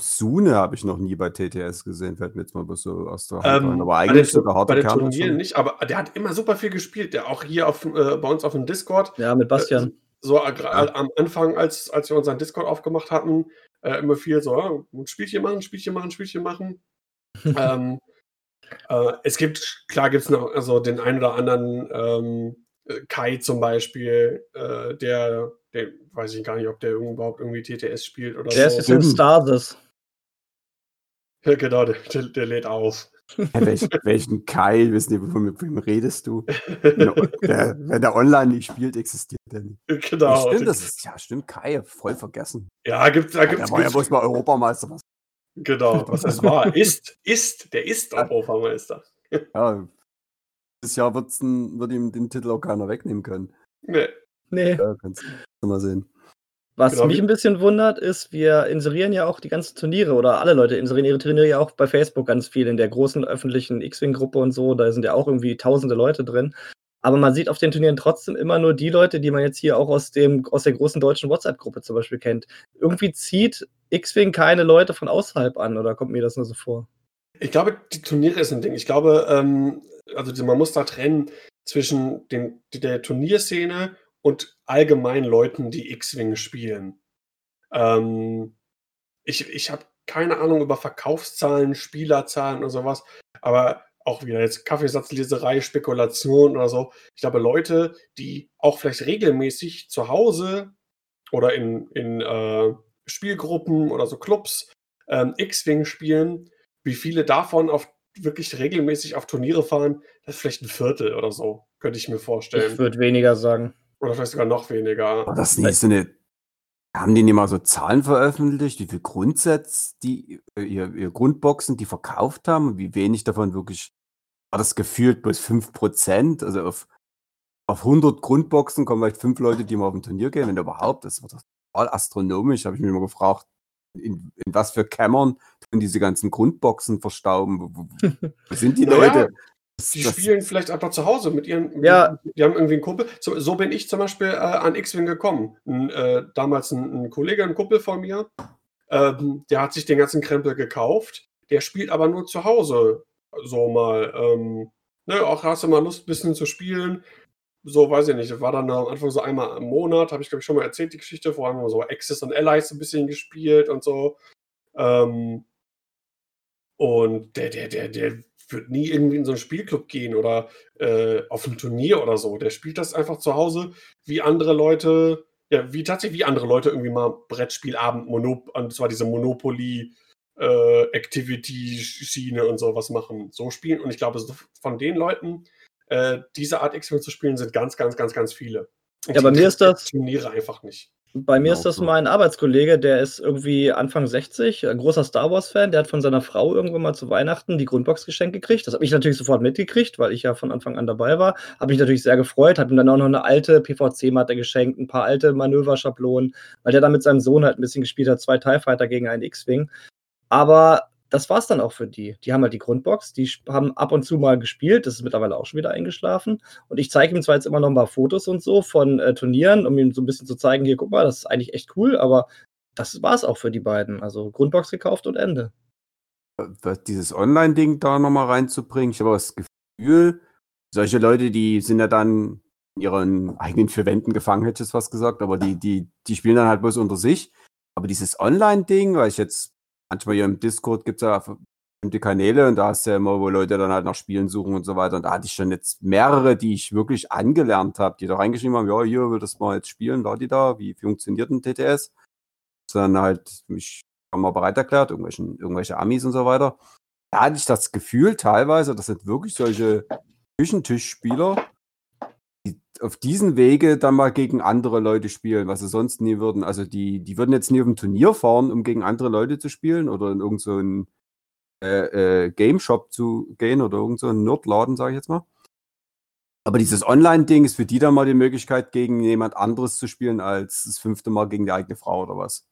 Sune habe ich noch nie bei TTS gesehen, fällt mir jetzt mal so aus der Hand. Ähm, Aber eigentlich den, so der harte bei den Kern. ist Turnieren nicht, aber der hat immer super viel gespielt. Der auch hier auf, äh, bei uns auf dem Discord. Ja, mit Bastian. So gra- am Anfang, als, als wir unseren Discord aufgemacht hatten, äh, immer viel so, ja, ein Spielchen machen, Spielchen machen, Spielchen machen. ähm, äh, es gibt, klar gibt es noch also den einen oder anderen ähm, äh, Kai zum Beispiel, äh, der, der, weiß ich gar nicht, ob der überhaupt irgendwie TTS spielt oder Der so. ist in Stimmt. Stasis. Ja, genau, der, der, der lädt auf. Hä, welch, welchen Keil, wissen die, wovon mit wem redest du? Der, wenn der online nicht spielt, existiert der nicht. genau. Ja, stimmt, das ist, ja, stimmt, Kai, voll vergessen. Ja, gibt's, da Ja, gibt's, der war ja bloß mal Europameister. Was, Genau, was es war. Ist, ist, der ist Europameister. ja, dieses Jahr wird's ein, wird ihm den Titel auch keiner wegnehmen können. Nee. Nee. Ja, kannst du mal sehen. Was Genau, mich ein bisschen wundert, ist, wir inserieren ja auch die ganzen Turniere oder alle Leute inserieren ihre Turniere ja auch bei Facebook ganz viel in der großen öffentlichen X-Wing-Gruppe und so. Da sind ja auch irgendwie tausende Leute drin. Aber man sieht auf den Turnieren trotzdem immer nur die Leute, die man jetzt hier auch aus, dem, aus der großen deutschen WhatsApp-Gruppe zum Beispiel kennt. Irgendwie zieht X-Wing keine Leute von außerhalb an oder kommt mir das nur so vor? Ich glaube, die Turniere ist ein Ding. Ich glaube, ähm, also man muss da trennen zwischen den, der Turnierszene und allgemein Leuten, die X-Wing spielen. Ähm, ich ich habe keine Ahnung über Verkaufszahlen, Spielerzahlen oder sowas, aber auch wieder jetzt Kaffeesatzleserei, Spekulation oder so. Ich glaube, Leute, die auch vielleicht regelmäßig zu Hause oder in, in äh, Spielgruppen oder so Clubs ähm, X-Wing spielen, wie viele davon auf wirklich regelmäßig auf Turniere fahren, das ist vielleicht ein Viertel oder so, könnte ich mir Ich vorstellen. würde weniger sagen. Oder vielleicht sogar noch weniger. Aber das nicht so eine. Haben die nicht mal so Zahlen veröffentlicht, wie viel Grundsätze die äh, ihr, ihr Grundboxen, die verkauft haben und wie wenig davon wirklich war das gefühlt bloß 5%? Also auf, auf 100 Grundboxen kommen vielleicht fünf Leute, die mal auf ein Turnier gehen, wenn überhaupt. Das war total astronomisch. Habe ich mich immer gefragt, in, in was für Kämmern tun diese ganzen Grundboxen verstauben? Wo, wo, wo sind die Leute? Das- Die das- spielen vielleicht einfach zu Hause mit ihren. Ja. Die, haben irgendwie einen Kumpel. So, so bin ich zum Beispiel äh, an X-Wing gekommen. Ein, äh, damals ein, ein Kollege, ein Kumpel von mir, ähm, der hat sich den ganzen Krempel gekauft. Der spielt aber nur zu Hause so mal ähm, ne, auch hast du mal Lust, ein bisschen zu spielen. So, weiß ich nicht, das war dann am Anfang so einmal im Monat, habe ich glaube ich schon mal erzählt, die Geschichte, vor allem so Access und Allies ein bisschen gespielt und so. Ähm, und der, der, der, der wird nie irgendwie in so einen Spielclub gehen oder äh, auf ein Turnier oder so. Der spielt das einfach zu Hause, wie andere Leute, ja, wie tatsächlich wie andere Leute irgendwie mal Brettspielabend, Monop und zwar diese Monopoly äh, Activity-Schiene und sowas machen, so spielen. Und ich glaube, von den Leuten, äh, diese Art X-Men zu spielen, sind ganz, ganz, ganz, ganz viele. Und Ja, bei mir ist das- Turniere einfach nicht. Bei mir Genau ist das so. mein Arbeitskollege, der ist irgendwie Anfang 60, ein großer Star Wars-Fan. Der hat von seiner Frau irgendwann mal zu Weihnachten die Grundbox geschenkt gekriegt. Das habe ich natürlich sofort mitgekriegt, weil ich ja von Anfang an dabei war. Habe mich natürlich sehr gefreut, habe ihm dann auch noch eine alte PVC-Matte geschenkt, ein paar alte Manöverschablonen, weil der da mit seinem Sohn halt ein bisschen gespielt hat, zwei TIE Fighter gegen einen X-Wing. Aber das war's dann auch für die. Die haben halt die Grundbox, die haben ab und zu mal gespielt, das ist mittlerweile auch schon wieder eingeschlafen. Und ich zeige ihm zwar jetzt immer noch mal Fotos und so von äh, Turnieren, um ihm so ein bisschen zu zeigen, hier, guck mal, das ist eigentlich echt cool, aber das war's auch für die beiden. Also Grundbox gekauft und Ende. was- dieses Online-Ding da nochmal reinzubringen. Ich habe das Gefühl, solche Leute, die sind ja dann in ihren eigenen vier Wänden gefangen, hätte ich jetzt fast gesagt, aber die, die, die spielen dann halt bloß unter sich. Aber dieses Online-Ding, weil ich jetzt manchmal hier im Discord gibt es ja bestimmte Kanäle und da du ja immer, wo Leute dann halt nach Spielen suchen und so weiter. Und da hatte ich schon jetzt mehrere, die ich wirklich angelernt habe, die da reingeschrieben haben, ja, hier will das mal jetzt spielen, da die da, wie funktioniert ein TTS? Sondern halt mich wir bereit erklärt, irgendwelchen, irgendwelche Amis und so weiter. Da hatte ich das Gefühl teilweise, das sind wirklich solche Küchentischspieler, auf diesen Wege dann mal gegen andere Leute spielen, was sie sonst nie würden. Also die, die würden jetzt nie auf ein Turnier fahren, um gegen andere Leute zu spielen oder in irgendeinen so äh, äh, Game Shop zu gehen oder irgendeinen so Nerdladen, sage ich jetzt mal. Aber dieses Online-Ding ist für die dann mal die Möglichkeit, gegen jemand anderes zu spielen, als das fünfte Mal gegen die eigene Frau oder was.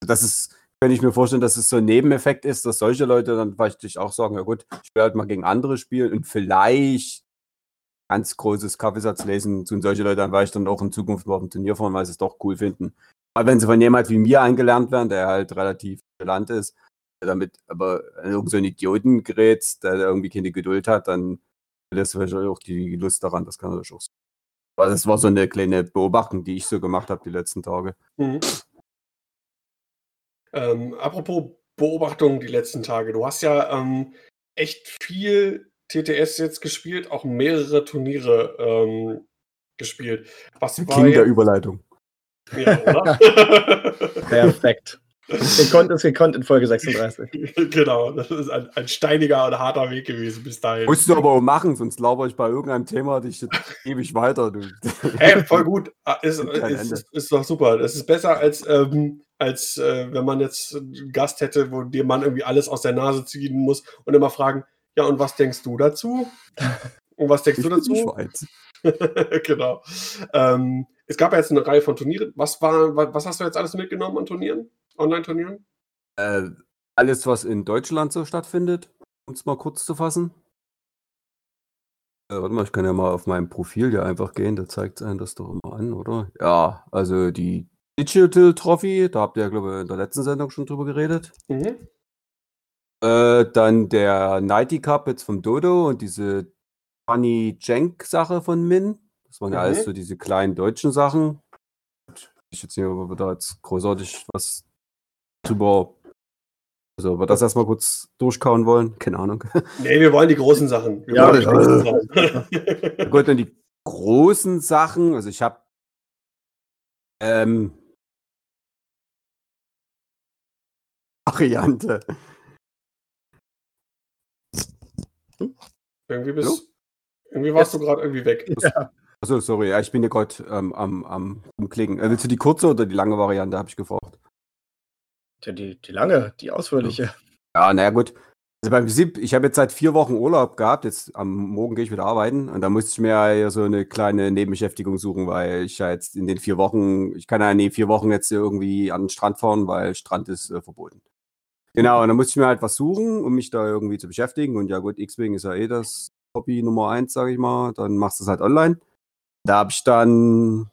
Das, ist, kann ich mir vorstellen, dass es so ein Nebeneffekt ist, dass solche Leute dann vielleicht auch sagen, ja gut, ich will halt mal gegen andere spielen und vielleicht ganz großes Kaffeesatz lesen, tun solche Leute dann vielleicht dann auch in Zukunft mal auf ein Turnier fahren, weil sie es doch cool finden. Aber wenn sie von jemand wie mir eingelernt werden, der halt relativ gelernt ist, damit aber irgend so einen Idioten gerät, der irgendwie keine Geduld hat, dann lässt vielleicht auch die Lust daran, das kann natürlich auch sein. Aber das war so eine kleine Beobachtung, die ich so gemacht habe die letzten Tage. Mhm. Ähm, apropos Beobachtungen die letzten Tage. Du hast ja ähm, echt viel TTS jetzt gespielt, auch mehrere Turniere ähm, gespielt. Was war King der Überleitung. ja, oder? Perfekt. gekonnt ist gekonnt in Folge 36. genau, das ist ein, ein steiniger und harter Weg gewesen bis dahin. Musst du aber auch machen, sonst laber ich bei irgendeinem Thema dich jetzt ewig weiter. Du. Hey, voll gut. Ah, Ist, ist, ist, ist doch super. Das ist besser, als, ähm, als äh, wenn man jetzt einen Gast hätte, wo dem man irgendwie alles aus der Nase ziehen muss und immer fragen, ja, und was denkst du dazu? Und was denkst Ich du dazu? Schweiz. genau. Ähm, es gab ja jetzt eine Reihe von Turnieren. Was war, wa- was hast du jetzt alles mitgenommen an Turnieren? Online-Turnieren? Äh, alles, was in Deutschland so stattfindet, um es mal kurz zu fassen. Äh, warte mal, ich kann ja mal auf meinem Profil ja einfach gehen, da zeigt es einem das doch immer an, oder? Ja, also die Digital Trophy, da habt ihr ja, glaube ich, in der letzten Sendung schon drüber geredet. Mhm. Äh, dann der Nighty Cup jetzt vom Dodo und diese Funny Jenk Sache von Min. Das waren ja Mhm. alles so diese kleinen deutschen Sachen. Ich jetzt hier, ob wir da jetzt großartig was drüber. Also, ob wir das erstmal kurz durchkauen wollen, keine Ahnung. Nee, wir wollen die großen Sachen. Wir Ja, wollen die großen Sachen. Gut, dann die großen Sachen. Also, ich habe ähm, Variante. Irgendwie, bist, Hallo? irgendwie warst du gerade irgendwie weg. Achso, sorry, ja, ich bin ja gerade ähm, am, am Umklicken. Äh, willst du die kurze oder die lange Variante, habe ich gefragt. Tja, die, die lange, die ausführliche. Ja, naja, gut. Also beim Prinzip, ich habe jetzt seit vier Wochen Urlaub gehabt. Jetzt am Morgen gehe ich wieder arbeiten und da musste ich mir ja so eine kleine Nebenbeschäftigung suchen, weil ich ja jetzt in den vier Wochen, ich kann ja nie vier Wochen jetzt irgendwie an den Strand fahren, weil Strand ist äh, verboten. Genau, und dann musste ich mir halt was suchen, um mich da irgendwie zu beschäftigen. Und ja gut, X-Wing ist ja eh das Hobby Nummer eins, sage ich mal. Dann machst du es halt online. Da habe ich dann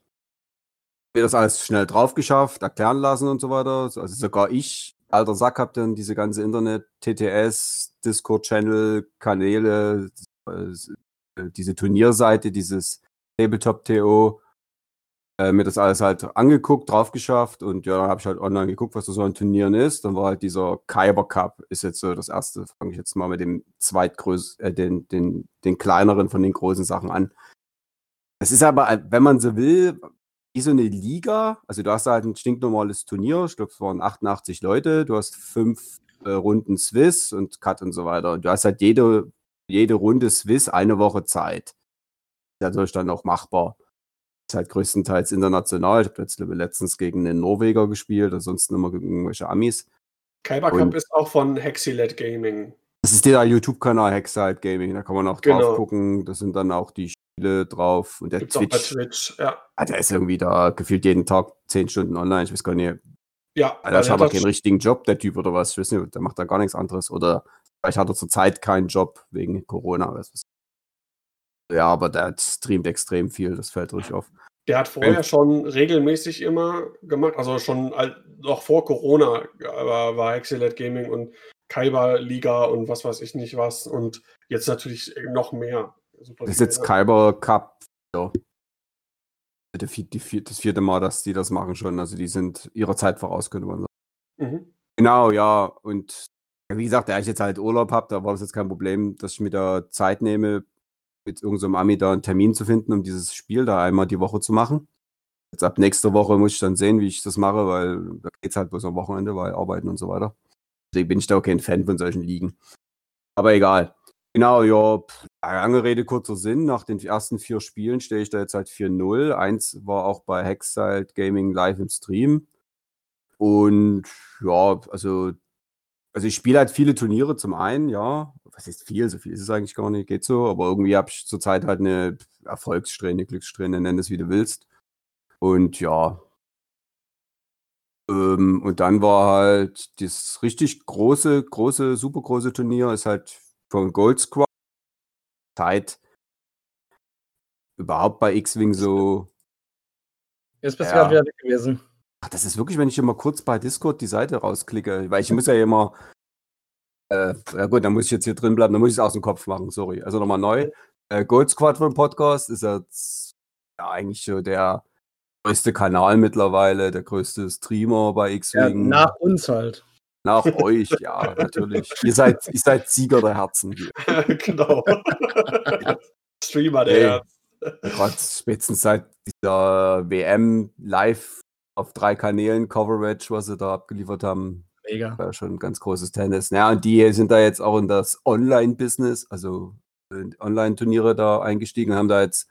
mir das alles schnell drauf geschafft, erklären lassen und so weiter. Also sogar ich, alter Sack, hab dann diese ganze Internet, TTS, Discord-Channel, Kanäle, äh, diese Turnierseite, dieses Tabletop.to, äh, mir das alles halt angeguckt, drauf geschafft und ja, dann habe ich halt online geguckt, was da so an Turnieren ist. Dann war halt dieser Kyber Cup, ist jetzt so das erste, fange ich jetzt mal mit dem zweitgrößten, äh, den, den, den kleineren von den großen Sachen an. Das ist aber, äh, wenn man so will, wie so eine Liga. Also du hast halt ein stinknormales Turnier, ich glaube, es waren 88 Leute, du hast fünf äh, Runden Swiss und Cut und so weiter. Und du hast halt jede, jede Runde Swiss eine Woche Zeit. Dadurch dann auch machbar ist halt größtenteils international. Ich habe jetzt letztens gegen einen Norweger gespielt, ansonsten immer gegen irgendwelche Amis. Kyber Cup ist auch von Hexilet Gaming. Das ist der YouTube-Kanal Hexilet Gaming, da kann man auch genau. drauf gucken. Da sind dann auch die Spiele drauf. Und der Gibt's Twitch, auch bei Twitch, ja. Ah, der ist irgendwie da gefühlt jeden Tag zehn Stunden online. Ich weiß gar nicht. Ja, Alter, ich habe keinen richtigen Job, der Typ oder was. Ich weiß nicht, der macht da gar nichts anderes. Oder vielleicht hat er zurzeit keinen Job wegen Corona. Was ja, aber der streamt extrem viel, das fällt ruhig auf. Der hat vorher schon regelmäßig immer gemacht, also schon noch vor Corona war, war Hexilet Gaming und Kyber Liga und was weiß ich nicht was und jetzt natürlich noch mehr. Super das ist jetzt Kyber Cup. Ja. Das vierte Mal, dass die das machen schon. Also die sind ihrer Zeit voraus, könnte man sagen. Mhm. Genau, ja. Und wie gesagt, da ich jetzt halt Urlaub habe, da war das jetzt kein Problem, dass ich mir da Zeit nehme, mit irgendeinem so Ami da einen Termin zu finden, um dieses Spiel da einmal die Woche zu machen. Jetzt ab nächster Woche muss ich dann sehen, wie ich das mache, weil da geht es halt bloß am Wochenende, weil arbeiten und so weiter. Deswegen bin ich da auch kein Fan von solchen Ligen. Aber egal. Genau, ja, lange Rede, kurzer Sinn. Nach den ersten vier Spielen stehe ich da jetzt halt 4-0. Eins war auch bei Hexside Gaming live im Stream. Und ja, also also ich spiele halt viele Turniere zum einen, ja. Was ist viel? So viel ist es eigentlich gar nicht, geht so. Aber irgendwie habe ich zurzeit halt eine Erfolgssträhne, Glückssträhne, nenn es wie du willst. Und ja. Ähm, und dann war halt das richtig große, große, super große Turnier, ist halt von Gold Squad. Zeit überhaupt bei X-Wing so. Jetzt bist ja. du gerade wieder weg gewesen. Ach, das ist wirklich, wenn ich immer kurz bei Discord die Seite rausklicke, weil ich muss ja immer. Äh, ja gut, dann muss ich jetzt hier drin bleiben, dann muss ich es aus dem Kopf machen, sorry. Also nochmal neu. Äh, Gold Squadron Podcast ist jetzt ja eigentlich so der größte Kanal mittlerweile, der größte Streamer bei X-Wing. Ja, nach uns halt. Nach euch, ja, natürlich. ihr, seid, ihr seid Sieger der Herzen hier. genau. Streamer der Herzen. Gerade spätestens seit dieser WM live auf drei Kanälen Coverage, was sie da abgeliefert haben. Mega. War schon ein ganz großes Tennis. Ja, und die sind da jetzt auch in das Online-Business, also Online-Turniere da eingestiegen, haben da jetzt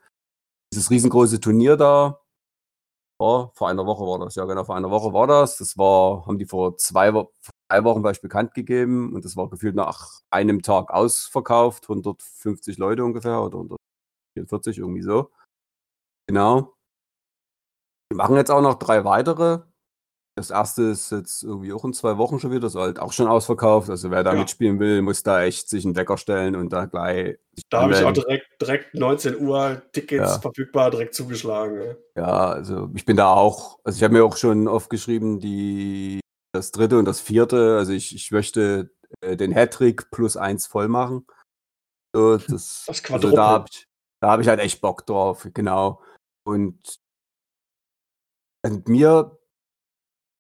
dieses riesengroße Turnier da. Oh, vor einer Woche war das, ja genau, vor einer Woche war das. Das war, haben die vor zwei Wochen, drei Wochen vielleicht bekannt gegeben und das war gefühlt nach einem Tag ausverkauft, 150 Leute ungefähr oder 144, irgendwie so. Genau. Wir machen jetzt auch noch drei weitere. Das erste ist jetzt irgendwie auch in zwei Wochen schon wieder, das ist halt auch schon ausverkauft. Also wer da ja. mitspielen will, muss da echt sich einen Wecker stellen und da gleich. Da habe ich auch direkt, direkt 19 Uhr Tickets ja. verfügbar, direkt zugeschlagen. Ja, also ich bin da auch, also ich habe mir auch schon aufgeschrieben, die das dritte und das vierte. Also ich, ich möchte äh, den Hattrick plus eins voll machen. So, das, das also da habe ich, hab ich halt echt Bock drauf, genau. Und und mir,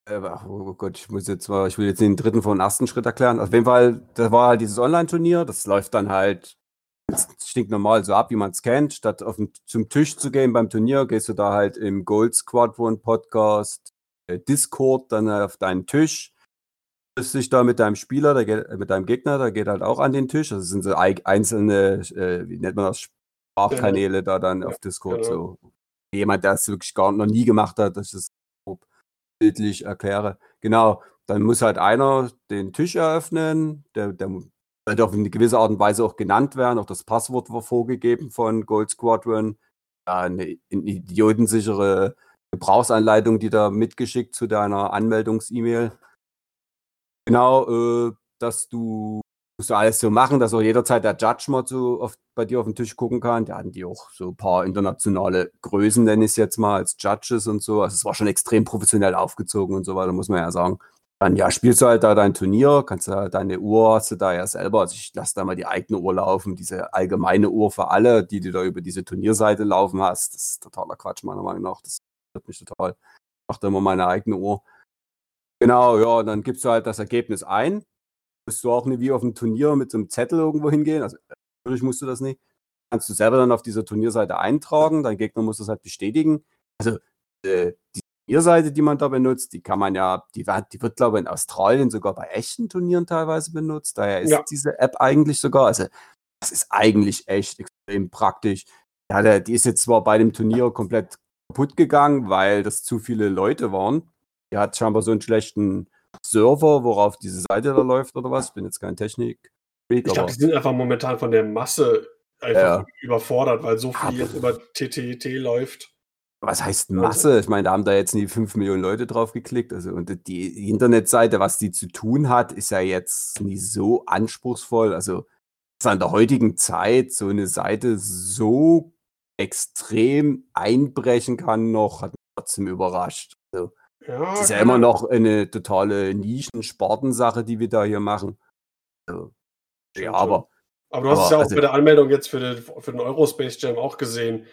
äh, oh Gott, ich muss jetzt mal, ich will jetzt den dritten von ersten Schritt erklären. Auf jeden Fall, da war halt dieses Online-Turnier, das läuft dann halt stinknormal so ab, wie man es kennt. Statt auf den, zum Tisch zu gehen beim Turnier, gehst du da halt im Gold Squadron Podcast, äh, Discord, dann auf deinen Tisch. Triffst dich da mit deinem Spieler, der geht, mit deinem Gegner, der geht halt auch an den Tisch. Also sind so einzelne, äh, wie nennt man das, Sprachkanäle da dann auf Discord genau. so jemand, der es wirklich gar noch nie gemacht hat, dass ich das bildlich erkläre. Genau, dann muss halt einer den Tisch eröffnen, der, der sollte auf eine gewisse Art und Weise auch genannt werden, auch das Passwort war vorgegeben von Gold Squadron. Eine idiotensichere Gebrauchsanleitung, die da mitgeschickt zu deiner Anmeldungs-E-Mail. Genau, äh, dass du musst du alles so machen, dass auch jederzeit der Judge mal so auf, bei dir auf den Tisch gucken kann. Da hatten die auch so ein paar internationale Größen, nenne ich es jetzt mal, als Judges und so. Also es war schon extrem professionell aufgezogen und so weiter, muss man ja sagen. Dann ja, spielst du halt da dein Turnier, kannst du deine Uhr hast du da ja selber. Also ich lasse da mal die eigene Uhr laufen, diese allgemeine Uhr für alle, die du da über diese Turnierseite laufen hast. Das ist totaler Quatsch, meiner Meinung nach. Das wird mich total. Ich mache da immer meine eigene Uhr. Genau, ja, und dann gibst du halt das Ergebnis ein. Musst du auch nicht wie auf einem Turnier mit so einem Zettel irgendwo hingehen. Also natürlich musst du das nicht. Kannst du selber dann auf dieser Turnierseite eintragen, dein Gegner muss das halt bestätigen. Also äh, die Turnierseite, die man da benutzt, die kann man ja, die, wird- die wird, glaube ich, in Australien sogar bei echten Turnieren teilweise benutzt. Daher ist Ja. diese App eigentlich sogar, also das ist eigentlich echt extrem praktisch. Ja, die ist jetzt zwar bei dem Turnier komplett kaputt gegangen, weil das zu viele Leute waren. Die hat scheinbar so einen schlechten Server, worauf diese Seite da läuft oder was. Ich bin jetzt kein Technik. Ich glaube, die sind einfach momentan von der Masse einfach Ja. überfordert, weil so viel jetzt über TTT läuft. was heißt Masse? Ich meine, da haben da jetzt nie 5 Millionen Leute drauf geklickt. Also, und die Internetseite, was die zu tun hat, ist ja jetzt nie so anspruchsvoll. Also, dass an der heutigen Zeit so eine Seite so extrem einbrechen kann, noch, hat mich trotzdem überrascht. Also, Ja, es ist ja immer noch eine totale Nischen-Spartensache, die wir da hier machen. Also, ja, aber Aber du hast es aber ja auch also- bei der Anmeldung jetzt für den, für den Eurospace Jam auch gesehen.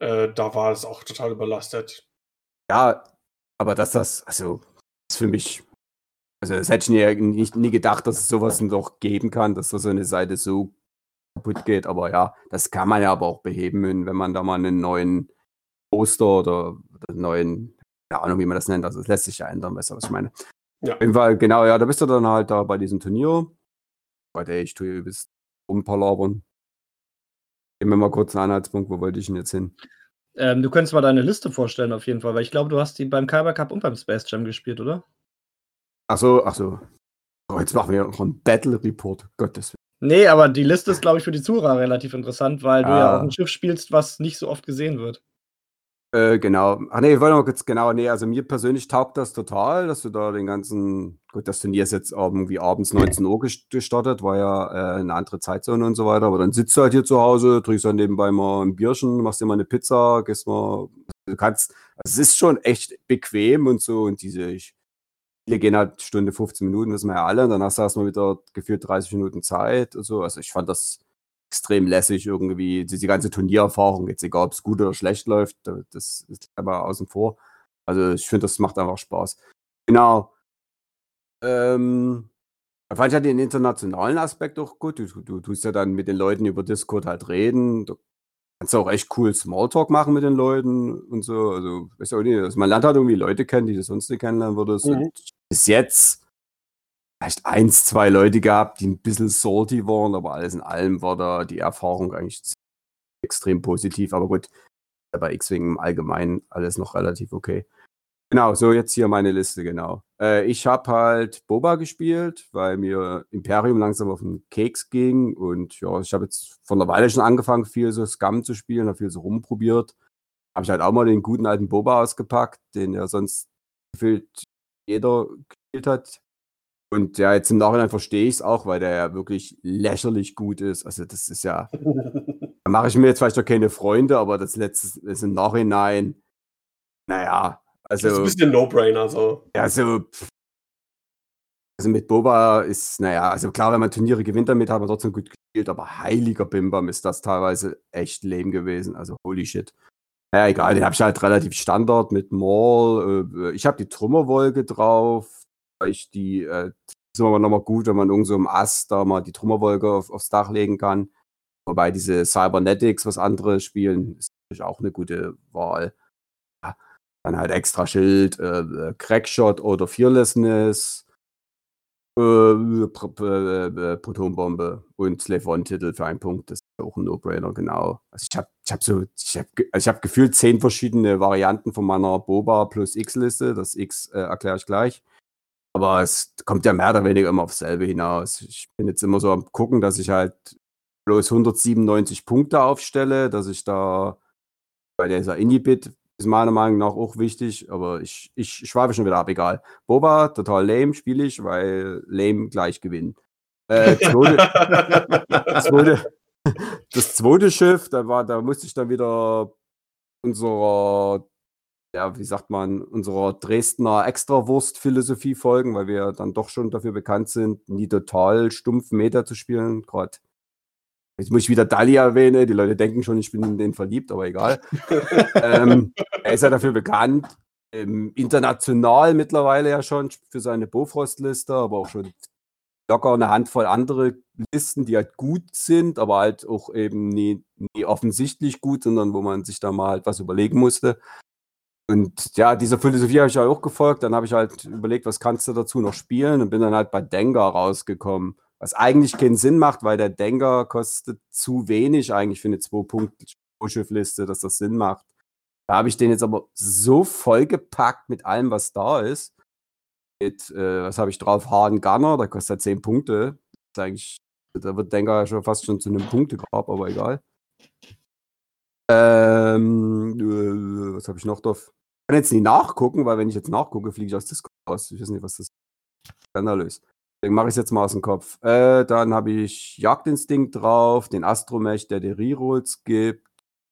Äh, da war es auch total überlastet. Ja, aber dass das, also, ist für mich, also das hätte ich nie, nicht, nie gedacht, dass es sowas noch geben kann, dass da so eine Seite so kaputt geht. Aber ja, das kann man ja aber auch beheben, wenn man da mal einen neuen Poster oder einen neuen, keine Ahnung, wie man das nennt. Also es lässt sich ja ändern, weißt du, was ich meine. Ja. Auf jeden Fall, genau, ja, da bist du dann halt da bei diesem Turnier. Warte, ich tue übelst rumpalabern. Gib mir mal kurz einen Anhaltspunkt, wo wollte ich denn jetzt hin? Ähm, du könntest mal deine Liste vorstellen, auf jeden Fall, weil ich glaube, du hast die beim Kyber Cup und beim Space Jam gespielt, oder? Ach so, ach so. Oh, jetzt machen wir noch einen Battle Report. Gottes Willen. Nee, aber die Liste ist, glaube ich, für die Zuhörer relativ interessant, weil du ja Ah. auf ein Schiff spielst, was nicht so oft gesehen wird. Äh, genau. Ach nee, wollte mal kurz, genau, nee, also mir persönlich taugt das total, dass du da den ganzen, gut, das Turnier ist jetzt irgendwie abends 19 Uhr ges- gestartet, war ja äh, eine andere Zeitzone und so weiter, aber dann sitzt du halt hier zu Hause, trinkst dann nebenbei mal ein Bierchen, machst dir mal eine Pizza, gehst mal, du kannst, es ist schon echt bequem und so und diese, ich, viele gehen halt Stunde 15 Minuten, wissen wir ja alle, und dann hast du erstmal wieder gefühlt 30 Minuten Zeit und so, also ich fand das extrem lässig irgendwie, diese ganze Turniererfahrung, jetzt egal, ob es gut oder schlecht läuft, da- das ist aber außen vor. Also ich finde, das macht einfach Spaß. Genau. Ähm, da fand ich ja den internationalen Aspekt auch gut. Du, du tust ja dann mit den Leuten über Discord halt reden. Du kannst auch echt cool Smalltalk machen mit den Leuten und so. Also, weiß auch nicht, also man lernt halt irgendwie Leute kennen, die du sonst nicht kennenlernen würdest. Mhm. Und bis jetzt vielleicht eins, zwei Leute gehabt, die ein bisschen salty waren, aber alles in allem war da die Erfahrung eigentlich extrem positiv. Aber gut, bei X-Wing im Allgemeinen alles noch relativ okay. Genau, so jetzt hier meine Liste, genau. Äh, ich habe halt Boba gespielt, weil mir Imperium langsam auf den Keks ging. Und ja, ich habe jetzt vor einer Weile schon angefangen, viel so Scum zu spielen, habe viel so rumprobiert. Habe ich halt auch mal den guten alten Boba ausgepackt, den ja sonst gefühlt jeder gespielt hat. Und ja, jetzt im Nachhinein verstehe ich es auch, weil der ja wirklich lächerlich gut ist. Also das ist ja, da mache ich mir jetzt vielleicht auch keine Freunde, aber das letzte ist im Nachhinein, naja, das ist ein also, bisschen No-Brainer. So. ja, so, pff. also mit Boba ist, naja, also klar, wenn man Turniere gewinnt damit, hat man trotzdem gut gespielt, aber heiliger Bimbam ist das teilweise echt lame gewesen, also holy shit. Naja, egal, den habe ich halt relativ Standard mit Maul, äh, ich habe die Trümmerwolke drauf, ich die, äh, das ist immer noch mal gut, wenn man irgend so im Ast da mal die Trümmerwolke auf, aufs Dach legen kann. Wobei diese Cybernetics, was andere spielen, ist natürlich auch eine gute Wahl. Ja, dann halt extra Schild, äh, äh, Crackshot oder Fearlessness, äh, äh, äh, Protonbombe und Slave One-Titel für einen Punkt. Das ist auch ein No-Brainer, genau. Also ich habe ich hab so, ich habe also ich hab gefühlt zehn verschiedene Varianten von meiner Boba plus X-Liste. Das X äh, erkläre ich gleich. Aber es kommt ja mehr oder weniger immer aufs selbe hinaus. Ich bin jetzt immer so am gucken, dass ich halt bloß 197 Punkte aufstelle, dass ich da bei dieser Inhibit ist meiner Meinung nach auch wichtig, aber ich, ich schweife schon wieder ab, egal. Boba, total lame, spiele ich, weil lame gleich gewinnen. Äh, zweite, zweite, das zweite Schiff, da war, da musste ich dann wieder unserer ja, wie sagt man, unserer Dresdner Extrawurst-Philosophie folgen, weil wir dann doch schon dafür bekannt sind, nie total stumpf Meter zu spielen. Gerade Jetzt muss ich wieder Dali erwähnen. Die Leute denken schon, ich bin in den verliebt, aber egal. ähm, er ist ja dafür bekannt, ähm, international mittlerweile ja schon für seine Bofrost-Liste, aber auch schon locker eine Handvoll andere Listen, die halt gut sind, aber halt auch eben nie, nie offensichtlich gut, sondern wo man sich da mal halt was überlegen musste. Und ja, dieser Philosophie habe ich ja auch gefolgt. Dann habe ich halt überlegt, was kannst du dazu noch spielen und bin dann halt bei Dengar rausgekommen. Was eigentlich keinen Sinn macht, weil der Denker kostet zu wenig eigentlich für eine 2-Punkt-Schiffliste, dass das Sinn macht. Da habe ich den jetzt aber so vollgepackt mit allem, was da ist. Mit, äh, was habe ich drauf? Harden Gunner, der kostet 10 Punkte. Das ist eigentlich, da wird Denker ja schon fast schon zu einem Punktegrab, aber egal. Ähm, äh, was habe ich noch drauf? Kann jetzt nicht nachgucken, weil wenn ich jetzt nachgucke, fliege ich aus Discord raus. Ich weiß nicht, was das skandalös. Deswegen mache ich es jetzt mal aus dem Kopf. Äh, dann habe ich Jagdinstinkt drauf, den Astromech, der die Rerolls gibt,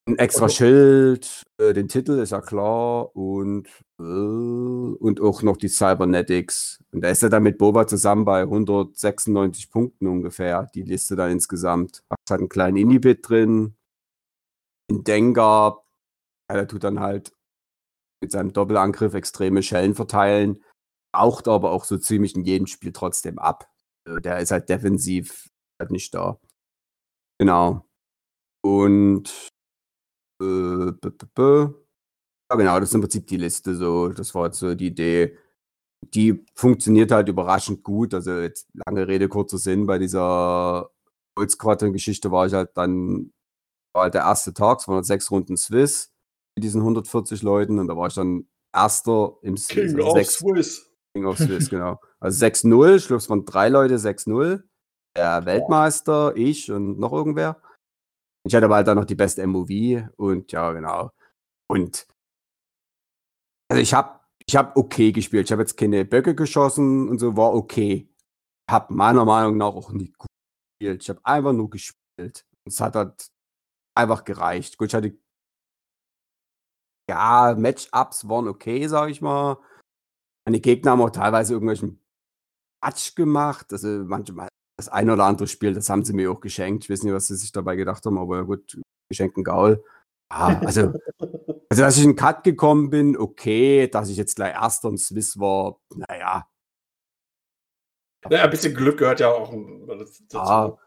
ein extra Okay. Schild, äh, den Titel ist ja klar und, äh, und auch noch die Cybernetics. Und da ist er dann mit Boba zusammen bei 196 Punkten ungefähr, die Liste dann insgesamt. Hat halt einen kleinen Inhibit drin, ein Dengar, ja, der tut dann halt mit seinem Doppelangriff extreme Schellen verteilen braucht aber auch so ziemlich in jedem Spiel trotzdem ab. Äh, Der ist halt defensiv halt nicht da. Genau. Und äh, b -b -b ja, genau, das ist im Prinzip die Liste so. Das war jetzt so die Idee. Die funktioniert halt überraschend gut. Also jetzt lange Rede, kurzer Sinn. Bei dieser Holzquadern-Geschichte war ich halt dann, war halt der erste Tag, es waren sechs Runden Swiss mit diesen 140 Leuten und da war ich dann Erster im. King also of sechs- Swiss. King of Swiss, genau. Also 6-0, Schluss von drei Leute 6-0. Der Weltmeister, ich und noch irgendwer. Ich hatte aber halt dann noch die beste MOV und ja, genau. Und also ich habe ich hab okay gespielt. Ich habe jetzt keine Böcke geschossen und so, war okay. Hab meiner Meinung nach auch nicht gut gespielt. Ich habe einfach nur gespielt. Es hat halt einfach gereicht. Gut, ich hatte ja, Matchups waren okay, sag ich mal. Meine Gegner haben auch teilweise irgendwelchen Quatsch gemacht. Also manchmal das ein oder andere Spiel, das haben sie mir auch geschenkt. Ich weiß nicht, was sie sich dabei gedacht haben, aber ja gut, geschenken Gaul. Ja, also, also, dass ich in Cut gekommen bin, okay. Dass ich jetzt gleich Erster und Swiss war, naja. Naja, ein bisschen Glück gehört ja auch dazu. Ja.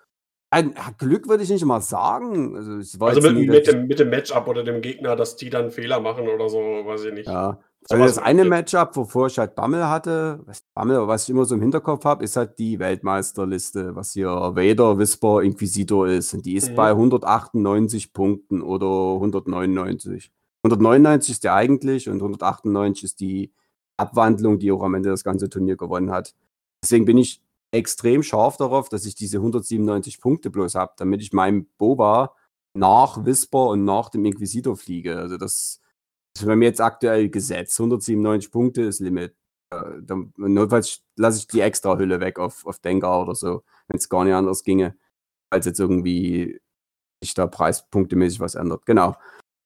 Ein, Glück würde ich nicht mal sagen. Also, es war Also mit, mit, dem, mit dem Matchup oder dem Gegner, dass die dann Fehler machen oder so, weiß ich nicht. Ja. So Also das eine Matchup, wovor ich halt Bammel hatte, was Bammel, was ich immer so im Hinterkopf habe, ist halt die Weltmeisterliste, was hier Vader, Whisper, Inquisitor ist. Und die ist Mhm. bei 198 Punkten oder 199. 199 ist der eigentlich und 198 ist die Abwandlung, die auch am Ende das ganze Turnier gewonnen hat. Deswegen bin ich extrem scharf darauf, dass ich diese 197 Punkte bloß habe, damit ich meinem Boba nach Whisper und nach dem Inquisitor fliege. Also das ist bei mir jetzt aktuell gesetzt. 197 Punkte ist Limit. Äh, dann, notfalls lasse ich die extra Hülle weg auf, auf Dengar oder so, wenn es gar nicht anders ginge, als jetzt irgendwie sich da preispunktemäßig was ändert. Genau.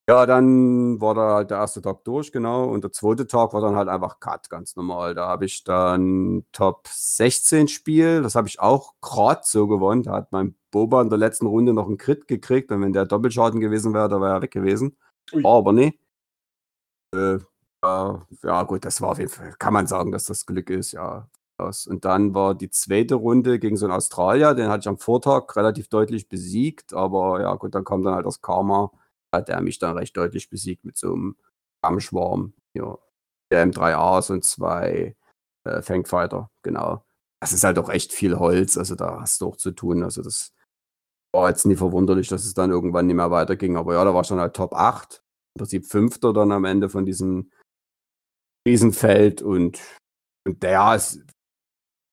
Ja, dann war da halt der erste Tag durch, genau. Und der zweite Tag war dann halt einfach Cut, ganz normal. Da habe ich dann Top 16 Spiel. Das habe ich auch gerade so gewonnen. Da hat mein Boba in der letzten Runde noch einen Crit gekriegt. Und wenn der Doppelschaden gewesen wäre, da wäre er weg gewesen. Ui. War aber nee. Äh, ja, ja, gut, das war auf jeden Fall, kann man sagen, dass das Glück ist, ja. Und dann war die zweite Runde gegen so einen Australier, den hatte ich am Vortag relativ deutlich besiegt, aber ja, gut, dann kam dann halt das Karma, hat er mich dann recht deutlich besiegt mit so einem Kammschwarm, ja, der M3As und zwei äh, Fangfighter, genau. Das ist halt auch echt viel Holz, also da hast du auch zu tun, also das war jetzt nie verwunderlich, dass es dann irgendwann nicht mehr weiterging, aber ja, da war ich dann halt Top 8, im Prinzip Fünfter dann am Ende von diesem Riesenfeld und, und der ist,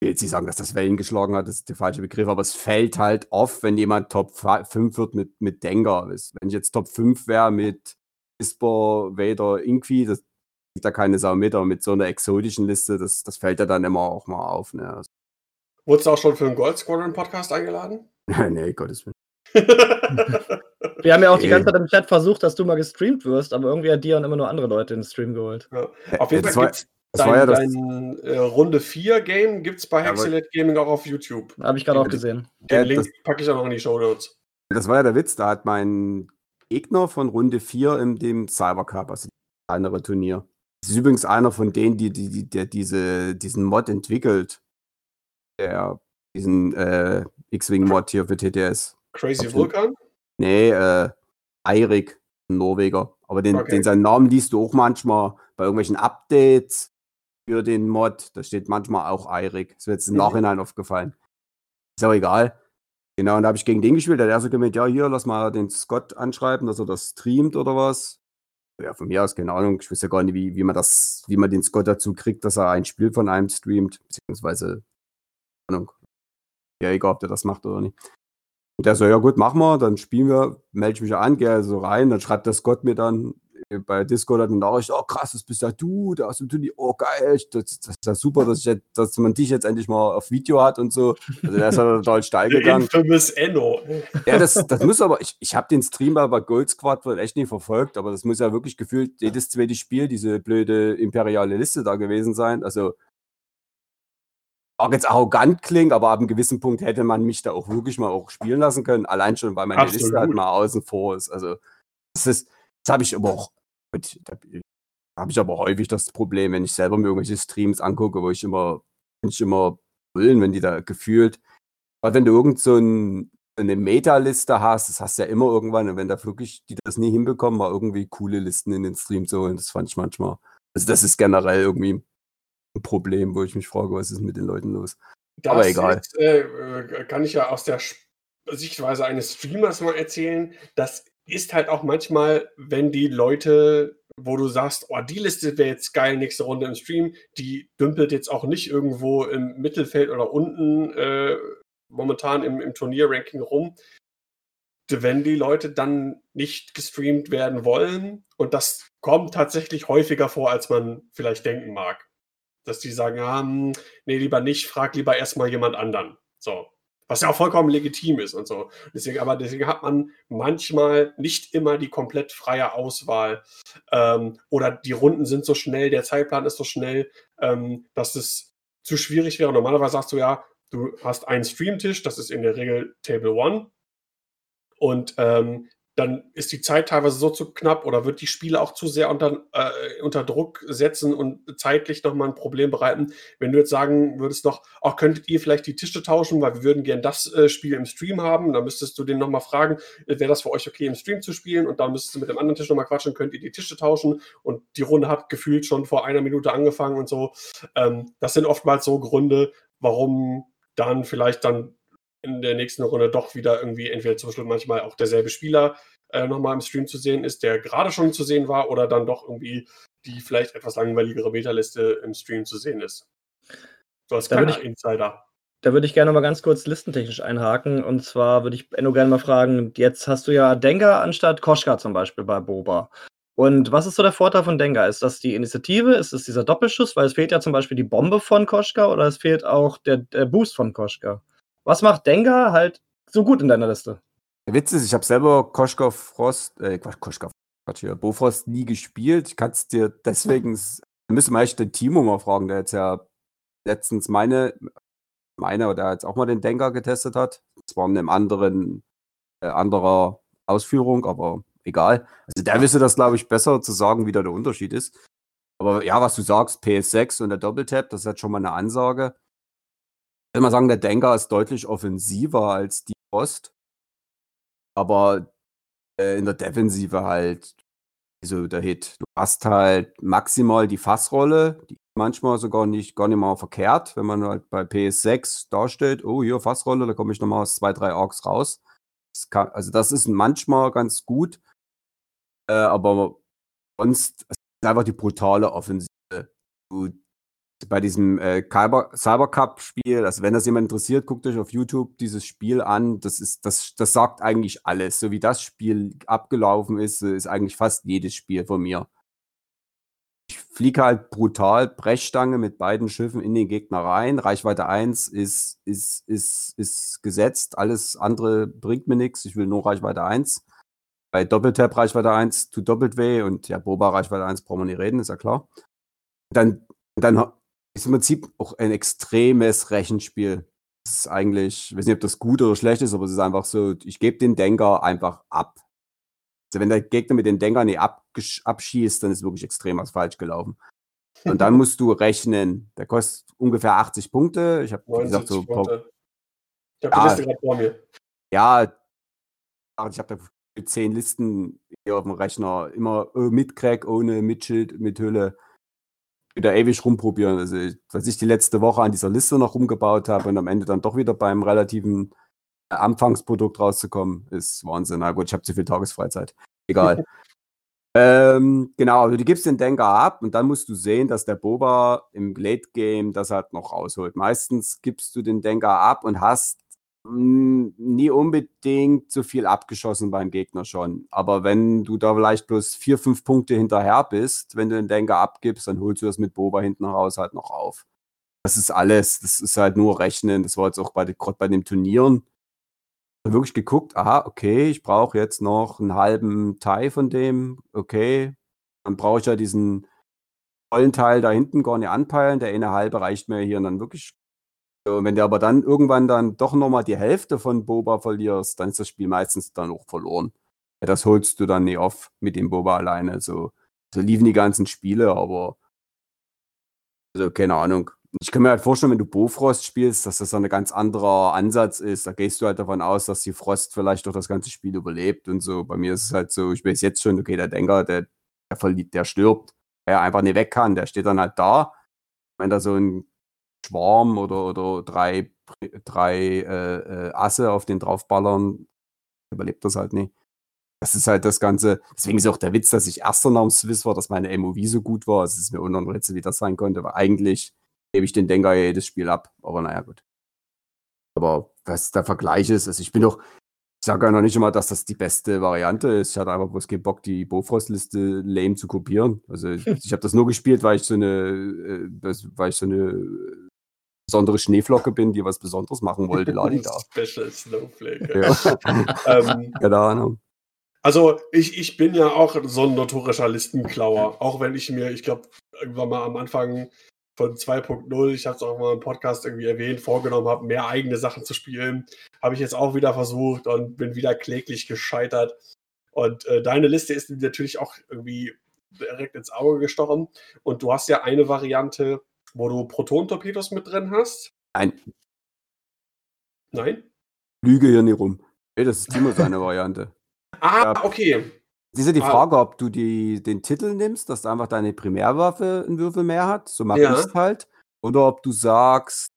will jetzt nicht sagen, dass das Wellen geschlagen hat, das ist der falsche Begriff, aber es fällt halt oft, wenn jemand Top 5 wird mit, mit Dengar. Wenn ich jetzt Top 5 wäre mit Whisper, Vader, Inqui, das sieht da keine Sau mit, aber mit so einer exotischen Liste, das, das fällt ja dann immer auch mal auf. Ne? Also, Wurdest du auch schon für einen Gold Squadron Podcast eingeladen? nee, Gottes Willen. Wir haben ja auch die ganze Zeit im Chat versucht, dass du mal gestreamt wirst, aber irgendwie hat Dion immer nur andere Leute in den Stream geholt. Ja. Auf jeden Fall war- gibt es das dein, war ja das- dein äh, Runde 4 Game gibt es bei Hexelet Gaming auch auf YouTube. Habe ich gerade auch gesehen. Den Ja, Link das- packe ich auch noch in die Show Notes. Das war ja der Witz, da hat mein Gegner von Runde 4 in dem Cyber Cup, also das kleinere Turnier. Das ist übrigens einer von denen, die, die, die der diese, diesen Mod entwickelt. Der, diesen äh, X-Wing-Mod hier für TTS. Crazy. Vulkan? Nee, äh, Eirik, ein Norweger. Aber den, Okay. den seinen Namen liest du auch manchmal bei irgendwelchen Updates für den Mod. Da steht manchmal auch Eirik. Ist mir jetzt im. Nachhinein aufgefallen. Ist auch egal. Genau, und da habe ich gegen den gespielt. Da hat er so gemeint, ja, hier, lass mal den Scott anschreiben, dass er das streamt oder was. Ja, von mir aus, keine Ahnung. Ich weiß ja gar nicht, wie, wie man das, wie man den Scott dazu kriegt, dass er ein Spiel von einem streamt, beziehungsweise, keine Ahnung. Ja, egal, ob der das macht oder nicht. Und der so, ja gut, machen wir, dann spielen wir, melde ich mich an, gehe so rein, dann schreibt der Scott mir dann bei Discord eine Nachricht, oh krass, das bist ja du, der aus dem Turnier, oh geil, das, das ist ja super, dass, ich jetzt, dass man dich jetzt endlich mal auf Video hat und so. Also der ist ja total steil gegangen. infamous Enno. Ja, das, das muss aber, ich, ich habe den Stream bei Gold Squad wohl echt nicht verfolgt, aber das muss ja wirklich gefühlt jedes zweite Spiel diese blöde imperiale Liste da gewesen sein. Also, auch jetzt arrogant klingt, aber ab einem gewissen Punkt hätte man mich da auch wirklich mal auch spielen lassen können. Allein schon, weil meine Absolut. Liste halt mal außen vor ist. Also, das ist, das habe ich aber auch, gut, da habe ich aber häufig das Problem, wenn ich selber mir irgendwelche Streams angucke, wo ich immer, bin ich immer brüllen, wenn die da gefühlt, weil wenn du irgend so ein, eine Meta-Liste hast, das hast du ja immer irgendwann, und wenn da wirklich die das nie hinbekommen, mal irgendwie coole Listen in den Stream zu holen, das fand ich manchmal, also das ist generell irgendwie ein Problem, wo ich mich frage, was ist mit den Leuten los? Das Aber egal. Ist, äh, äh, kann ich ja aus der Sichtweise eines Streamers mal erzählen. Das ist halt auch manchmal, wenn die Leute, wo du sagst, oh, die Liste wäre jetzt geil, nächste Runde im Stream, die dümpelt jetzt auch nicht irgendwo im Mittelfeld oder unten äh, momentan im, im Turnierranking rum. Wenn die Leute dann nicht gestreamt werden wollen, und das kommt tatsächlich häufiger vor, als man vielleicht denken mag. Dass die sagen, ja, hm, nee, lieber nicht, frag lieber erstmal jemand anderen. So. Was ja auch vollkommen legitim ist und so. Deswegen, aber deswegen hat man manchmal nicht immer die komplett freie Auswahl. Ähm, oder die Runden sind so schnell, der Zeitplan ist so schnell, ähm, dass es zu schwierig wäre. Normalerweise sagst du ja, du hast einen Streamtisch, das ist in der Regel Table One. Und ähm, dann ist die Zeit teilweise so zu knapp oder wird die Spiele auch zu sehr unter, äh, unter Druck setzen und zeitlich nochmal ein Problem bereiten. Wenn du jetzt sagen würdest noch, auch könntet ihr vielleicht die Tische tauschen, weil wir würden gern das äh, Spiel im Stream haben, dann müsstest du den nochmal fragen, äh, wäre das für euch okay im Stream zu spielen und dann müsstest du mit dem anderen Tisch nochmal quatschen, könnt ihr die Tische tauschen und die Runde hat gefühlt schon vor einer Minute angefangen und so. Ähm, das sind oftmals so Gründe, warum dann vielleicht dann in der nächsten Runde doch wieder irgendwie entweder zum Beispiel manchmal auch derselbe Spieler äh, nochmal im Stream zu sehen ist, der gerade schon zu sehen war, oder dann doch irgendwie die vielleicht etwas langweiligere Metaliste im Stream zu sehen ist. So als kleiner Insider. Da würde ich gerne mal ganz kurz listentechnisch einhaken. Und zwar würde ich Enno gerne mal fragen, jetzt hast du ja Denker anstatt Koschka zum Beispiel bei Boba. Und was ist so der Vorteil von Denker? Ist das die Initiative? Ist es dieser Doppelschuss? Weil es fehlt ja zum Beispiel die Bombe von Koschka oder es fehlt auch der, der Boost von Koschka. Was macht Denker halt so gut in deiner Liste? Der Witz ist, ich habe selber Koschka Frost, äh, Quatsch, Koschka, Quatsch hier, Bofrost nie gespielt. Ich kann es dir deswegen, da müssen wir echt den Timo mal fragen, der jetzt ja letztens meine, meine oder jetzt auch mal den Denker getestet hat. Zwar in einem anderen, äh, anderer Ausführung, aber egal. Also der wisse das, glaube ich, besser zu sagen, wie da der Unterschied ist. Aber ja, was du sagst, PS6 und der Doppeltap, das ist jetzt schon mal eine Ansage. Würde mal sagen, der Denker ist deutlich offensiver als die Post. Aber äh, in der Defensive halt so der Hit. Du hast halt maximal die Fassrolle, die manchmal sogar nicht, gar nicht mal verkehrt, wenn man halt bei PS6 darstellt, oh hier Fassrolle, da komme ich nochmal aus zwei, drei Orks raus. Das kann, also das ist manchmal ganz gut, äh, aber sonst ist einfach die brutale Offensive. Du, bei diesem äh, Cyber, Cyber Cup Spiel, also wenn das jemand interessiert, guckt euch auf YouTube dieses Spiel an. Das ist, das, das sagt eigentlich alles. So wie das Spiel abgelaufen ist, so ist eigentlich fast jedes Spiel von mir. Ich fliege halt brutal Brechstange mit beiden Schiffen in den Gegner rein. Reichweite 1 ist, ist, ist, ist gesetzt. Alles andere bringt mir nichts. Ich will nur Reichweite 1. Bei Doppeltap Reichweite 1 tut doppelt weh und ja, Boba Reichweite 1 brauchen wir nicht reden, ist ja klar. Dann, dann ist im Prinzip auch ein extremes Rechenspiel. Das ist eigentlich, ich weiß nicht, ob das gut oder schlecht ist, aber es ist einfach so, ich gebe den Denker einfach ab. Also wenn der Gegner mit den Denker nicht abschießt, dann ist wirklich extrem was falsch gelaufen. Und dann musst du rechnen. Der kostet ungefähr 80 Punkte. Ich habe gesagt so. Punkte. Ich habe die Liste gerade vor mir. Ja, ich habe da zehn Listen hier auf dem Rechner. Immer äh, mit Crack, ohne, mit Schild, mit Hülle. Wieder ewig rumprobieren. Also, was ich die letzte Woche an dieser Liste noch rumgebaut habe und am Ende dann doch wieder beim relativen Anfangsprodukt rauszukommen, ist Wahnsinn. Na gut, ich habe zu viel Tagesfreizeit. Egal. Ähm, genau, also du gibst den Denker ab und dann musst du sehen, dass der Boba im Late Game das halt noch rausholt. Meistens gibst du den Denker ab und hast nie unbedingt so viel abgeschossen beim Gegner schon. Aber wenn du da vielleicht bloß vier, fünf Punkte hinterher bist, wenn du den Denker abgibst, dann holst du das mit Boba hinten raus halt noch auf. Das ist alles. Das ist halt nur Rechnen. Das war jetzt auch bei, gerade bei den Turnieren wirklich geguckt, aha, okay, ich brauche jetzt noch einen halben Teil von dem, okay, dann brauche ich ja diesen vollen Teil da hinten gar nicht anpeilen, der eine halbe reicht mir hier und dann wirklich. So, wenn du aber dann irgendwann dann doch nochmal die Hälfte von Boba verlierst, dann ist das Spiel meistens dann auch verloren. Das holst du dann nie auf mit dem Boba alleine. So, so liefen die ganzen Spiele, aber also keine Ahnung ich kann mir halt vorstellen, wenn du Bofrost spielst, dass das ein ganz anderer Ansatz ist. Da gehst du halt davon aus, dass die Frost vielleicht doch das ganze Spiel überlebt und so. Bei mir ist es halt so, ich weiß jetzt schon, okay, der Denker, der, der verliebt, der stirbt, der einfach nicht weg kann, der steht dann halt da. Wenn da so ein Schwarm oder, oder drei, drei äh, äh, Asse auf den draufballern, überlebt das halt nicht. Das ist halt das Ganze. Deswegen ist auch der Witz, dass ich erster dem Swiss war, dass meine MOV so gut war. Es ist mir unangerätselt, wie das sein konnte, aber eigentlich gebe ich den Denker jedes Spiel ab. Aber naja, gut. Aber was der Vergleich ist, also ich bin doch, ich sage ja noch nicht immer, dass das die beste Variante ist. Ich hatte einfach bloß keinen Bock, die Bofrost-Liste lame zu kopieren. Also ich habe das nur gespielt, weil ich so eine, äh, weil ich so eine besondere Schneeflocke bin, die was Besonderes machen wollte, lade ich da. Special Snowflake. Ja. ähm, Keine Ahnung. Also ich, ich bin ja auch so ein notorischer Listenklauer, auch wenn ich mir, ich glaube, irgendwann mal am Anfang von 2.0, ich habe es auch mal im Podcast irgendwie erwähnt, vorgenommen habe, mehr eigene Sachen zu spielen. Habe ich jetzt auch wieder versucht und bin wieder kläglich gescheitert. Und äh, deine Liste ist natürlich auch irgendwie direkt ins Auge gestochen. Und du hast ja eine Variante, wo du Proton-Torpedos mit drin hast. Nein. Nein? Lüge hier nicht rum. Hey, das ist Timo seine Variante. Ah, okay. Es ist ja die ah. Frage, ob du die, den Titel nimmst, dass einfach deine Primärwaffe einen Würfel mehr hat, so mache ja. ich es halt. Oder ob du sagst,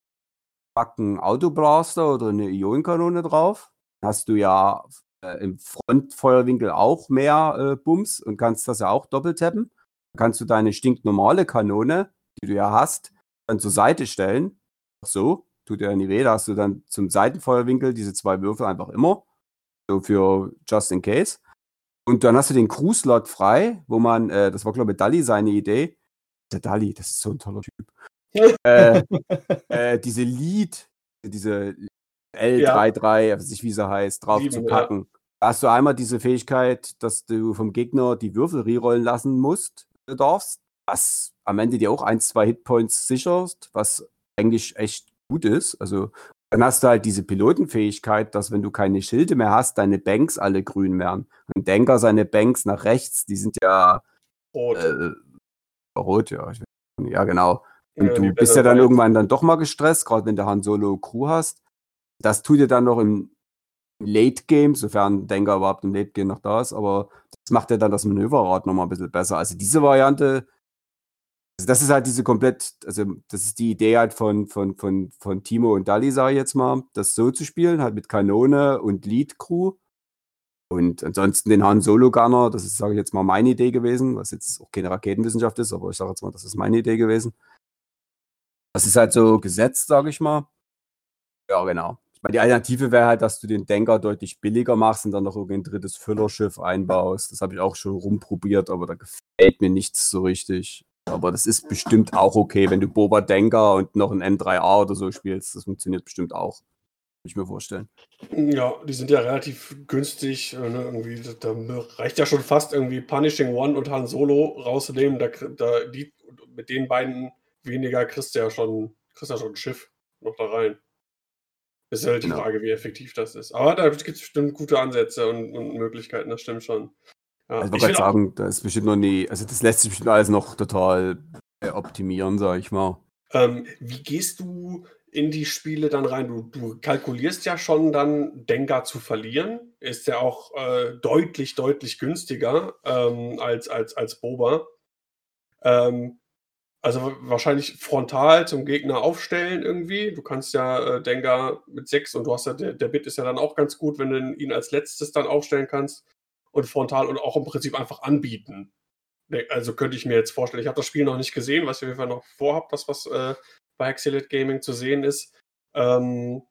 pack einen Autoblaster oder eine Ionenkanone drauf. Hast du ja äh, im Frontfeuerwinkel auch mehr äh, Bums und kannst das ja auch doppelt tappen. Dann kannst du deine stinknormale Kanone, die du ja hast, dann zur Seite stellen. So, tut dir ja nie weh. Da hast du dann zum Seitenfeuerwinkel diese zwei Würfel einfach immer. So für just in case. Und dann hast du den Crew-Slot frei, wo man, äh, das war glaube ich Dali seine Idee. Der Dali, das ist so ein toller Typ. äh, äh, diese Lead, diese L33, ja. was ich wie sie heißt, drauf Sieben, zu packen. Ja. Da hast du einmal diese Fähigkeit, dass du vom Gegner die Würfel rerollen lassen musst, darfst, was am Ende dir auch ein, zwei Hitpoints sicherst, was eigentlich echt gut ist. Also dann hast du halt diese Pilotenfähigkeit, dass wenn du keine Schilde mehr hast, deine Banks alle grün werden. Und Denker seine Banks nach rechts, die sind ja rot. Äh, rot, ja. Ja, genau. Und ja, du bist ja dann irgendwann dann doch mal gestresst, gerade wenn du Han Solo Crew hast. Das tut dir dann noch im Late Game, sofern Denker überhaupt im Late Game noch da ist, aber das macht ja dann das Manöverrad noch mal ein bisschen besser. Also diese Variante also das ist halt diese komplett, also das ist die Idee halt von, von, von, von Timo und Dali, sage ich jetzt mal, das so zu spielen, halt mit Kanone und Lead Crew. Und ansonsten den Han Solo Gunner, das ist, sage ich jetzt mal, meine Idee gewesen, was jetzt auch keine Raketenwissenschaft ist, aber ich sage jetzt mal, das ist meine Idee gewesen. Das ist halt so gesetzt, sage ich mal. Ja, genau. Ich meine, die Alternative wäre halt, dass du den Denker deutlich billiger machst und dann noch irgendein drittes Füllerschiff einbaust. Das habe ich auch schon rumprobiert, aber da gefällt mir nichts so richtig. Aber das ist bestimmt auch okay, wenn du Boba Denker und noch ein N3A oder so spielst. Das funktioniert bestimmt auch. ich mir vorstellen. Ja, die sind ja relativ günstig. Äh, ne, irgendwie, da reicht ja schon fast irgendwie Punishing One und Han Solo rauszunehmen. Da, da, die, mit den beiden weniger kriegst du ja schon, kriegst ja schon ein Schiff noch da rein. Ist halt die Genau. Frage, wie effektiv das ist. Aber da gibt es bestimmt gute Ansätze und, und Möglichkeiten, das stimmt schon. Ja, Also ich auch, sagen, da ist bestimmt noch nie, also das lässt sich bestimmt alles noch total äh, optimieren, sag ich mal. ähm, wie gehst du in die Spiele dann rein? Du, du kalkulierst ja schon dann, Dengar zu verlieren. Ist ja auch äh, deutlich, deutlich günstiger ähm, als, als, als Boba. Ähm, also wahrscheinlich frontal zum Gegner aufstellen irgendwie. Du kannst ja äh, Dengar mit 6 und du hast ja, der, der Bit ist ja dann auch ganz gut, wenn du ihn als letztes dann aufstellen kannst und frontal und auch im Prinzip einfach anbieten. Ne, Also könnte ich mir jetzt vorstellen, ich habe das Spiel noch nicht gesehen, was ich auf jeden Fall noch vorhabe, das was äh, bei Hexilid Gaming zu sehen ist. Ähm,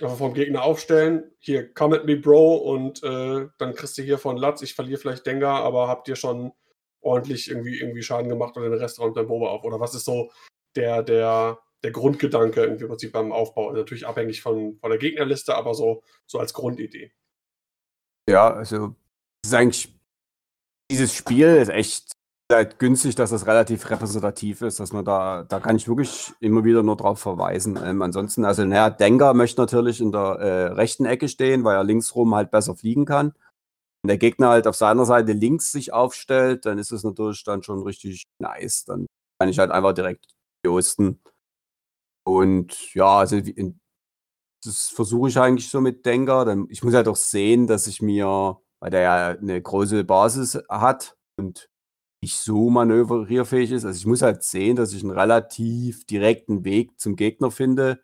einfach vom Gegner aufstellen, hier, come at me, Bro, und äh, dann kriegst du hier von Latz, ich verliere vielleicht Dengar, aber habt ihr schon ordentlich irgendwie, irgendwie Schaden gemacht und den Rest räumt dein Boba auf? Oder was ist so der, der, der Grundgedanke irgendwie im Prinzip beim Aufbau? Also natürlich abhängig von, von der Gegnerliste, aber so, so als Grundidee. Ja, also ist eigentlich, dieses Spiel ist echt halt günstig, dass das relativ repräsentativ ist, dass man da, da kann ich wirklich immer wieder nur drauf verweisen. Ähm, ansonsten, also naja, Denker möchte natürlich in der äh, rechten Ecke stehen, weil er linksrum halt besser fliegen kann. Wenn der Gegner halt auf seiner Seite links sich aufstellt, dann ist es natürlich dann schon richtig nice. Dann kann ich halt einfach direkt josten. Und ja, also in, das versuche ich eigentlich so mit Denker. Dann, ich muss halt auch sehen, dass ich mir, weil der ja eine große Basis hat und nicht so manövrierfähig ist, also ich muss halt sehen, dass ich einen relativ direkten Weg zum Gegner finde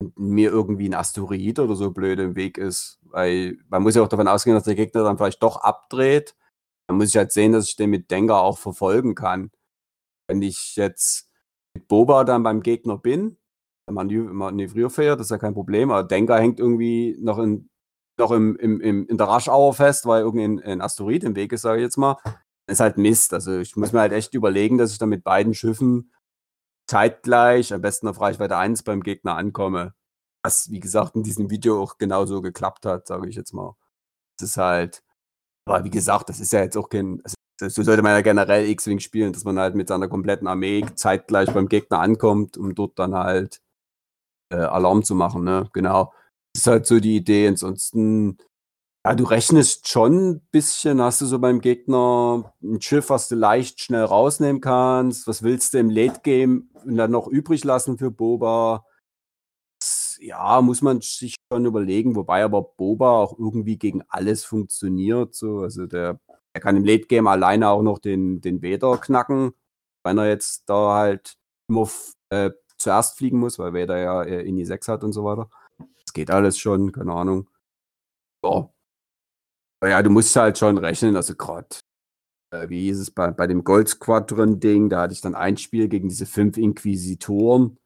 und mir irgendwie ein Asteroid oder so blöd im Weg ist. Weil man muss ja auch davon ausgehen, dass der Gegner dann vielleicht doch abdreht. Dann muss ich halt sehen, dass ich den mit Denker auch verfolgen kann. Wenn ich jetzt mit Boba dann beim Gegner bin, manö- manövrierfähig, das ist ja kein Problem, aber Denker hängt irgendwie noch in, noch im, im, im, in der Raschauer fest, weil irgendein ein Asteroid im Weg ist, sage ich jetzt mal. Ist halt Mist. Also ich muss mir halt echt überlegen, dass ich dann mit beiden Schiffen zeitgleich, am besten auf Reichweite 1 beim Gegner ankomme. Was, wie gesagt, in diesem Video auch genauso geklappt hat, sage ich jetzt mal. Das ist halt, aber wie gesagt, das ist ja jetzt auch kein, also so sollte man ja generell X-Wing spielen, dass man halt mit seiner kompletten Armee zeitgleich beim Gegner ankommt, um dort dann halt äh, Alarm zu machen, ne? Genau. Das ist halt so die Idee. Ansonsten, ja, du rechnest schon ein bisschen, hast du so beim Gegner ein Schiff, was du leicht schnell rausnehmen kannst. Was willst du im Late Game dann noch übrig lassen für Boba? Ja, muss man sich schon überlegen, wobei aber Boba auch irgendwie gegen alles funktioniert. So. Also der, der kann im Late Game alleine auch noch den, den Vader knacken, wenn er jetzt da halt immer äh, zuerst fliegen muss, weil Vader ja äh, Ini 6 hat und so weiter. Geht alles schon, keine Ahnung. Ja. Ja, du musst halt schon rechnen, also gerade, äh, wie hieß es bei, bei dem Gold Squadron-Ding, da hatte ich dann ein Spiel gegen diese fünf Inquisitoren.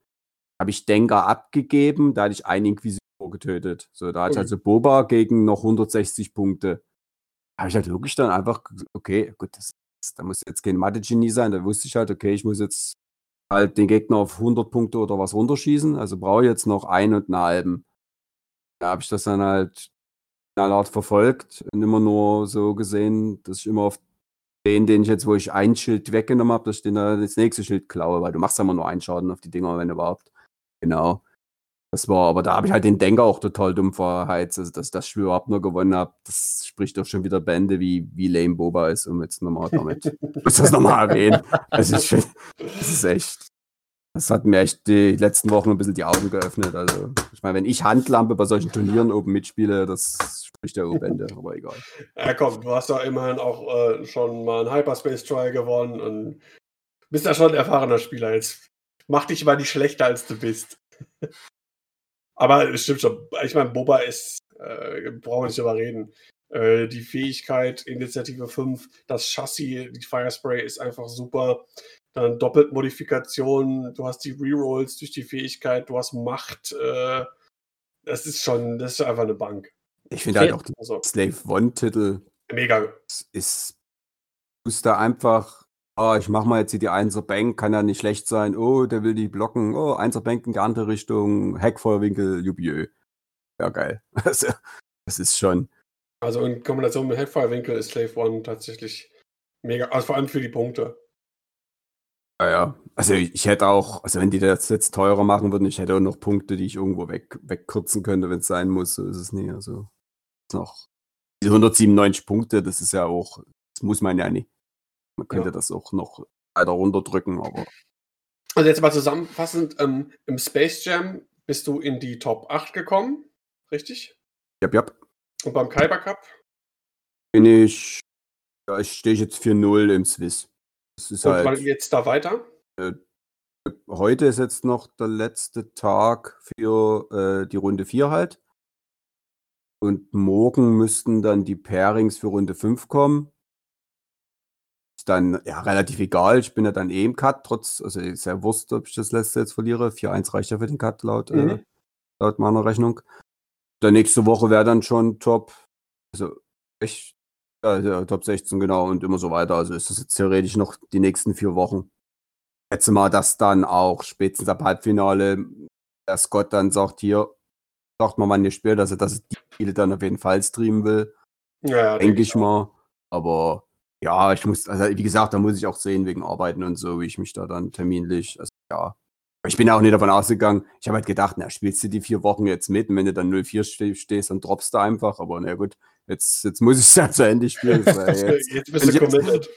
Habe ich Denker abgegeben, da hatte ich einen Inquisitor getötet. So, da hatte ich also Boba gegen noch 160 Punkte. Da habe ich halt wirklich dann einfach, okay, gut, das, das, da muss jetzt kein Mathe-Genie sein. Da wusste ich halt, okay, ich muss jetzt halt den Gegner auf 100 Punkte oder was runterschießen. Also brauche ich jetzt noch einen und einen halben. Da habe ich das dann halt knallhart verfolgt und immer nur so gesehen, dass ich immer auf den, den ich jetzt, wo ich ein Schild weggenommen habe, dass ich den da das nächste Schild klaue, weil du machst ja immer nur einen Schaden auf die Dinger, wenn überhaupt. Genau. Das war, aber da habe ich halt den Denker auch total dumm verheizt. Also, dass ich das Spiel überhaupt nur gewonnen habe, das spricht doch schon wieder Bände, wie, wie lame Boba ist, um jetzt nochmal damit. ich muss das nochmal erwähnen. Ist, schon- das ist echt. Das hat mir echt die letzten Wochen ein bisschen die Augen geöffnet. Also, ich meine, wenn ich Handlampe bei solchen Turnieren oben mitspiele, das spricht ja Bände, aber egal. Ja, komm, du hast ja immerhin auch äh, schon mal einen Hyperspace Trial gewonnen und bist ja schon ein erfahrener Spieler. Jetzt mach dich mal nicht schlechter, als du bist. Aber es stimmt schon. Ich meine, Boba ist, äh, brauchen wir nicht drüber reden. Äh, die Fähigkeit, Initiative 5, das Chassis, die Firespray ist einfach super. Dann Doppeltmodifikation, du hast die Rerolls durch die Fähigkeit, du hast Macht. Äh, das ist schon, das ist einfach eine Bank. Ich finde halt auch die Also, Slave One-Titel mega. ist, du musst da einfach, oh, ich mach mal jetzt hier die Einser Bank, kann ja nicht schlecht sein. Oh, der will die blocken. Oh, Einser Bank in die andere Richtung, Heckfeuerwinkel, jubiö. ja geil. Also, das ist schon. Also in Kombination mit Hellfire-Winkel ist Slave One tatsächlich mega, also vor allem für die Punkte. Ja, ja. Also ich hätte auch, also wenn die das jetzt teurer machen würden, ich hätte auch noch Punkte, die ich irgendwo weg, wegkürzen könnte, wenn es sein muss. So ist es nicht. Also noch diese 197 Punkte, das ist ja auch, das muss man ja nicht. Man könnte Ja. das auch noch weiter runterdrücken, aber Also jetzt mal zusammenfassend, ähm, im Space Jam bist du in die Top 8 gekommen, richtig? ja, ja, Und beim Kyber Cup? bin ich, ja, ich stehe jetzt 4-0 im Swiss. Das ist Und halt. wann geht's da weiter? Heute ist jetzt noch der letzte Tag für äh, die Runde 4 halt. Und morgen müssten dann die Pairings für Runde 5 kommen. Ist dann ja relativ egal. Ich bin ja dann eh im Cut, trotz, also ist ja Wurst, ob ich das letzte jetzt verliere. 4-1 reicht ja für den Cut laut, äh, Mhm. laut meiner Rechnung. Dann nächste Woche wäre dann schon Top, also echt, ja, Top 16 genau und immer so weiter. Also ist das jetzt theoretisch noch die nächsten vier Wochen schätze mal, dass dann auch spätestens ab Halbfinale der Scott dann sagt, hier, sagt mal, wann ihr spielt, also dass er die Spiele dann auf jeden Fall streamen will, ja, denke ich mal. Aber ja, ich muss, also wie gesagt, da muss ich auch sehen, wegen Arbeiten und so, wie ich mich da dann terminlich, also ja. Ich bin auch nicht davon ausgegangen, ich habe halt gedacht, na, spielst du die vier Wochen jetzt mit und wenn du dann 0-4 ste stehst, dann droppst du einfach, aber na gut, jetzt, jetzt muss ich es ja zu Ende spielen. jetzt, Jetzt bist du committed.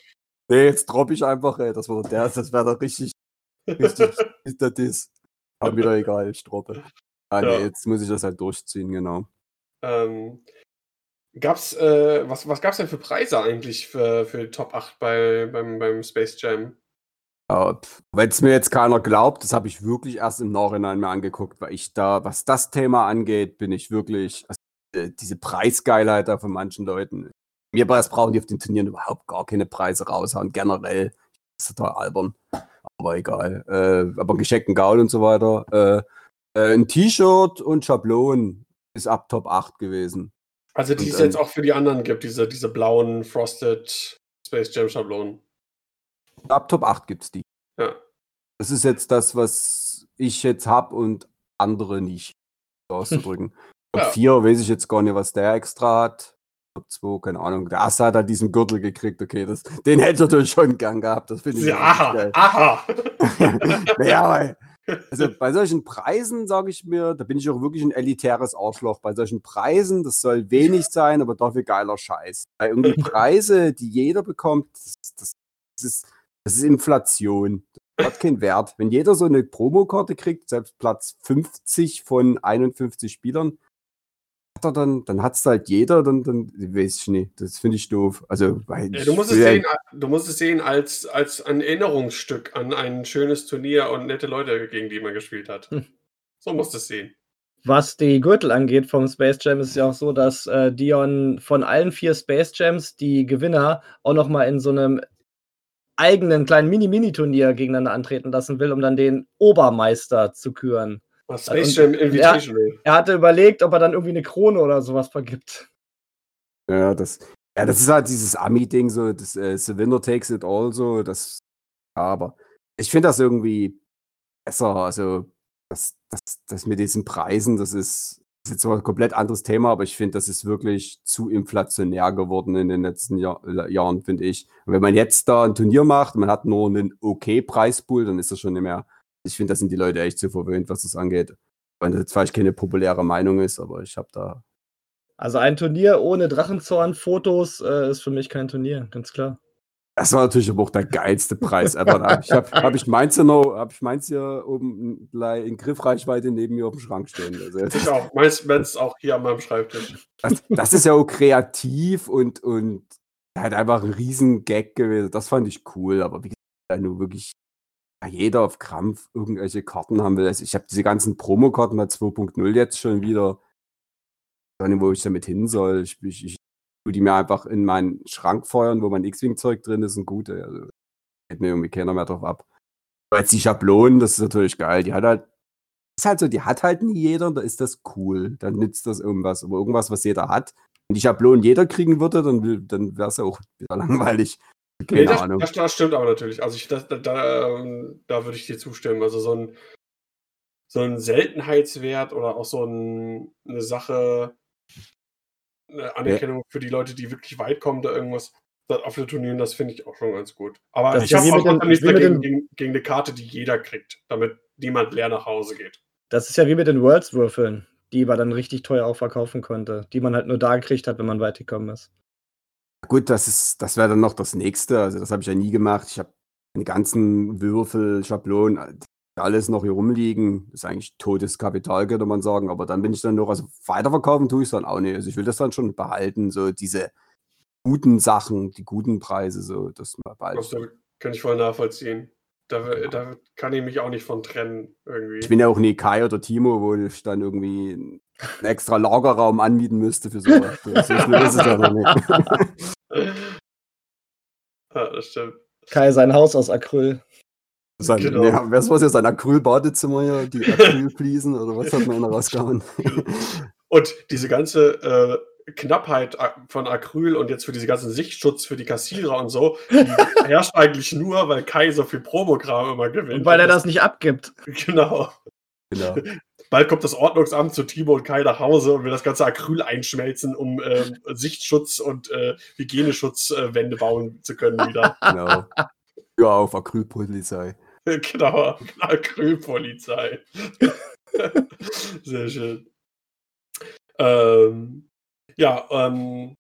Nee, jetzt droppe ich einfach, ey. Das wäre der, das wäre doch richtig, richtig, ist das ist. Aber wieder egal, ich droppe. Ah, nee, Ja. jetzt muss ich das halt durchziehen, genau. Ähm, gab's, äh, was, was gab's denn für Preise eigentlich für, für die Top 8 bei, beim, beim Space Jam? Wenn es mir jetzt keiner glaubt, das habe ich wirklich erst im Nachhinein mir angeguckt, weil ich da, was das Thema angeht, bin ich wirklich, also, äh, diese Preisgeilheit da von manchen Leuten. Mir das brauchen die auf den Turnieren überhaupt gar keine Preise raushauen, generell. Das ist total albern. Aber egal. Äh, aber gescheckten Gaul und so weiter. Äh, äh, ein T-Shirt und Schablonen ist ab Top 8 gewesen. Also die es ähm, jetzt auch für die anderen gibt, diese, diese blauen Frosted Space Jam Schablonen. Ab Top 8 gibt es die. Ja. Das ist jetzt das, was ich jetzt habe und andere nicht. So auszudrücken. Top Ja. 4 weiß ich jetzt gar nicht, was der extra hat. Top 2, keine Ahnung. Der Assa hat halt diesen Gürtel gekriegt, okay, das, den hätte er natürlich schon gern gehabt. Das finde ich Ja, aha, geil. aha. naja, weil, also bei solchen Preisen sage ich mir, da bin ich auch wirklich ein elitäres Arschloch. Bei solchen Preisen, das soll wenig sein, aber dafür geiler Scheiß. Bei irgendwie Preise, die jeder bekommt, das, das, das, ist, das ist Inflation. Das hat keinen Wert. Wenn jeder so eine Promokarte kriegt, selbst Platz 50 von 51 Spielern, hat er dann, dann hat es halt jeder, dann, dann weiß ich nicht. Das finde ich doof. Also, weil Ja, du, musst es sehen, du musst es sehen als, als ein Erinnerungsstück an ein schönes Turnier und nette Leute, gegen die man gespielt hat. Hm. So musst du es sehen. Was die Gürtel angeht vom Space Jam, ist es ja auch so, dass äh, Dion von allen vier Space Jams die Gewinner auch noch mal in so einem eigenen kleinen Mini-Mini-Turnier gegeneinander antreten lassen will, um dann den Obermeister zu küren. Was Space und- Jam Invitational. Er hatte überlegt, ob er dann irgendwie eine Krone oder sowas vergibt. Ja, das, ja, das ist halt dieses Ami-Ding, so, das äh, The Winner takes it all, so, das, ja, aber ich finde das irgendwie besser, also, das, das, das mit diesen Preisen, das ist, ist jetzt ein komplett anderes Thema, aber ich finde, das ist wirklich zu inflationär geworden in den letzten Jahr, Jahren, finde ich. Und wenn man jetzt da ein Turnier macht, man hat nur einen okay Preispool, dann ist das schon nicht mehr, ich finde, da sind die Leute echt zu verwöhnt, was das angeht. Wenn das jetzt vielleicht keine populäre Meinung ist, aber ich habe da Also ein Turnier ohne Drachenzorn-Fotos äh, ist für mich kein Turnier, ganz klar. Das war natürlich aber auch der geilste Preis ever. Ich habe hab ich meins hier noch, hab ich meins hier oben in Griffreichweite neben mir auf dem Schrank stehen. Also Ich das, auch. Meins meins auch hier an meinem Schreibtisch. das, das ist ja auch kreativ und, und halt einfach ein riesen Gag gewesen. Das fand ich cool, aber wie gesagt, da nur wirklich ja, jeder auf Krampf irgendwelche Karten haben will. Also ich habe diese ganzen Promokarten bei 2.0 jetzt schon wieder. Ich weiß nicht, wo ich damit hin soll. Ich, ich, ich tue die mir einfach in meinen Schrank feuern, wo mein X-Wing-Zeug drin ist und gut. Also, geht mir irgendwie keiner mehr drauf ab. Aber jetzt die Schablonen, das ist natürlich geil. Die hat halt, ist halt so, die hat halt nie jeder, da ist das cool. Dann nützt das irgendwas. Aber irgendwas, was jeder hat, wenn die Schablonen jeder kriegen würde, dann, dann wäre es ja auch wieder langweilig. Keine Nee, das, Ahnung. Das, das stimmt aber natürlich. Also ich, das, da, da, ähm, da würde ich dir zustimmen. Also so ein, so ein Seltenheitswert oder auch so ein, eine Sache, eine Anerkennung für die Leute, die wirklich weit kommen, da irgendwas auf den Turnieren, das finde ich auch schon ganz gut. Aber Das ich habe auch trotzdem nichts dagegen, gegen, gegen eine Karte, die jeder kriegt, damit niemand leer nach Hause geht. Das ist ja wie mit den Worlds-Würfeln, die man dann richtig teuer auch verkaufen konnte, die man halt nur da gekriegt hat, wenn man weit gekommen ist. Gut, das ist, das wäre dann noch das nächste. Also das habe ich ja nie gemacht. Ich habe die ganzen Würfel, Schablonen, alles noch hier rumliegen. Das ist eigentlich totes Kapital, könnte man sagen. Aber dann bin ich dann noch, also weiterverkaufen tue ich es dann auch nicht. Also ich will das dann schon behalten, so diese guten Sachen, die guten Preise, so das mal behalten. Das kann ich voll nachvollziehen. Da, da kann ich mich auch nicht von trennen, irgendwie. Ich bin ja auch nie Kai oder Timo, wo ich dann irgendwie einen extra Lagerraum anmieten müsste für sowas. So so schlimm ist es ja noch nicht. ja, das stimmt. Kai, sein Haus aus Acryl. Sein, Genau. ja, was war jetzt ein Acryl-Badezimmer hier? Die Acrylfliesen oder was hat man da rausgehauen? Und diese ganze äh, Knappheit von Acryl und jetzt für diese ganzen Sichtschutz für die Kassierer und so, die herrscht eigentlich nur, weil Kai so viel Promogramm immer gewinnt. Und weil er das nicht abgibt. Genau. genau. Bald kommt das Ordnungsamt zu Timo und Kai nach Hause und will das ganze Acryl einschmelzen, um ähm, Sichtschutz und äh, Hygieneschutzwände bauen zu können wieder. genau. Ja, auf Acrylpolizei. genau, Acrylpolizei. Sehr schön. Ähm, ja, ähm,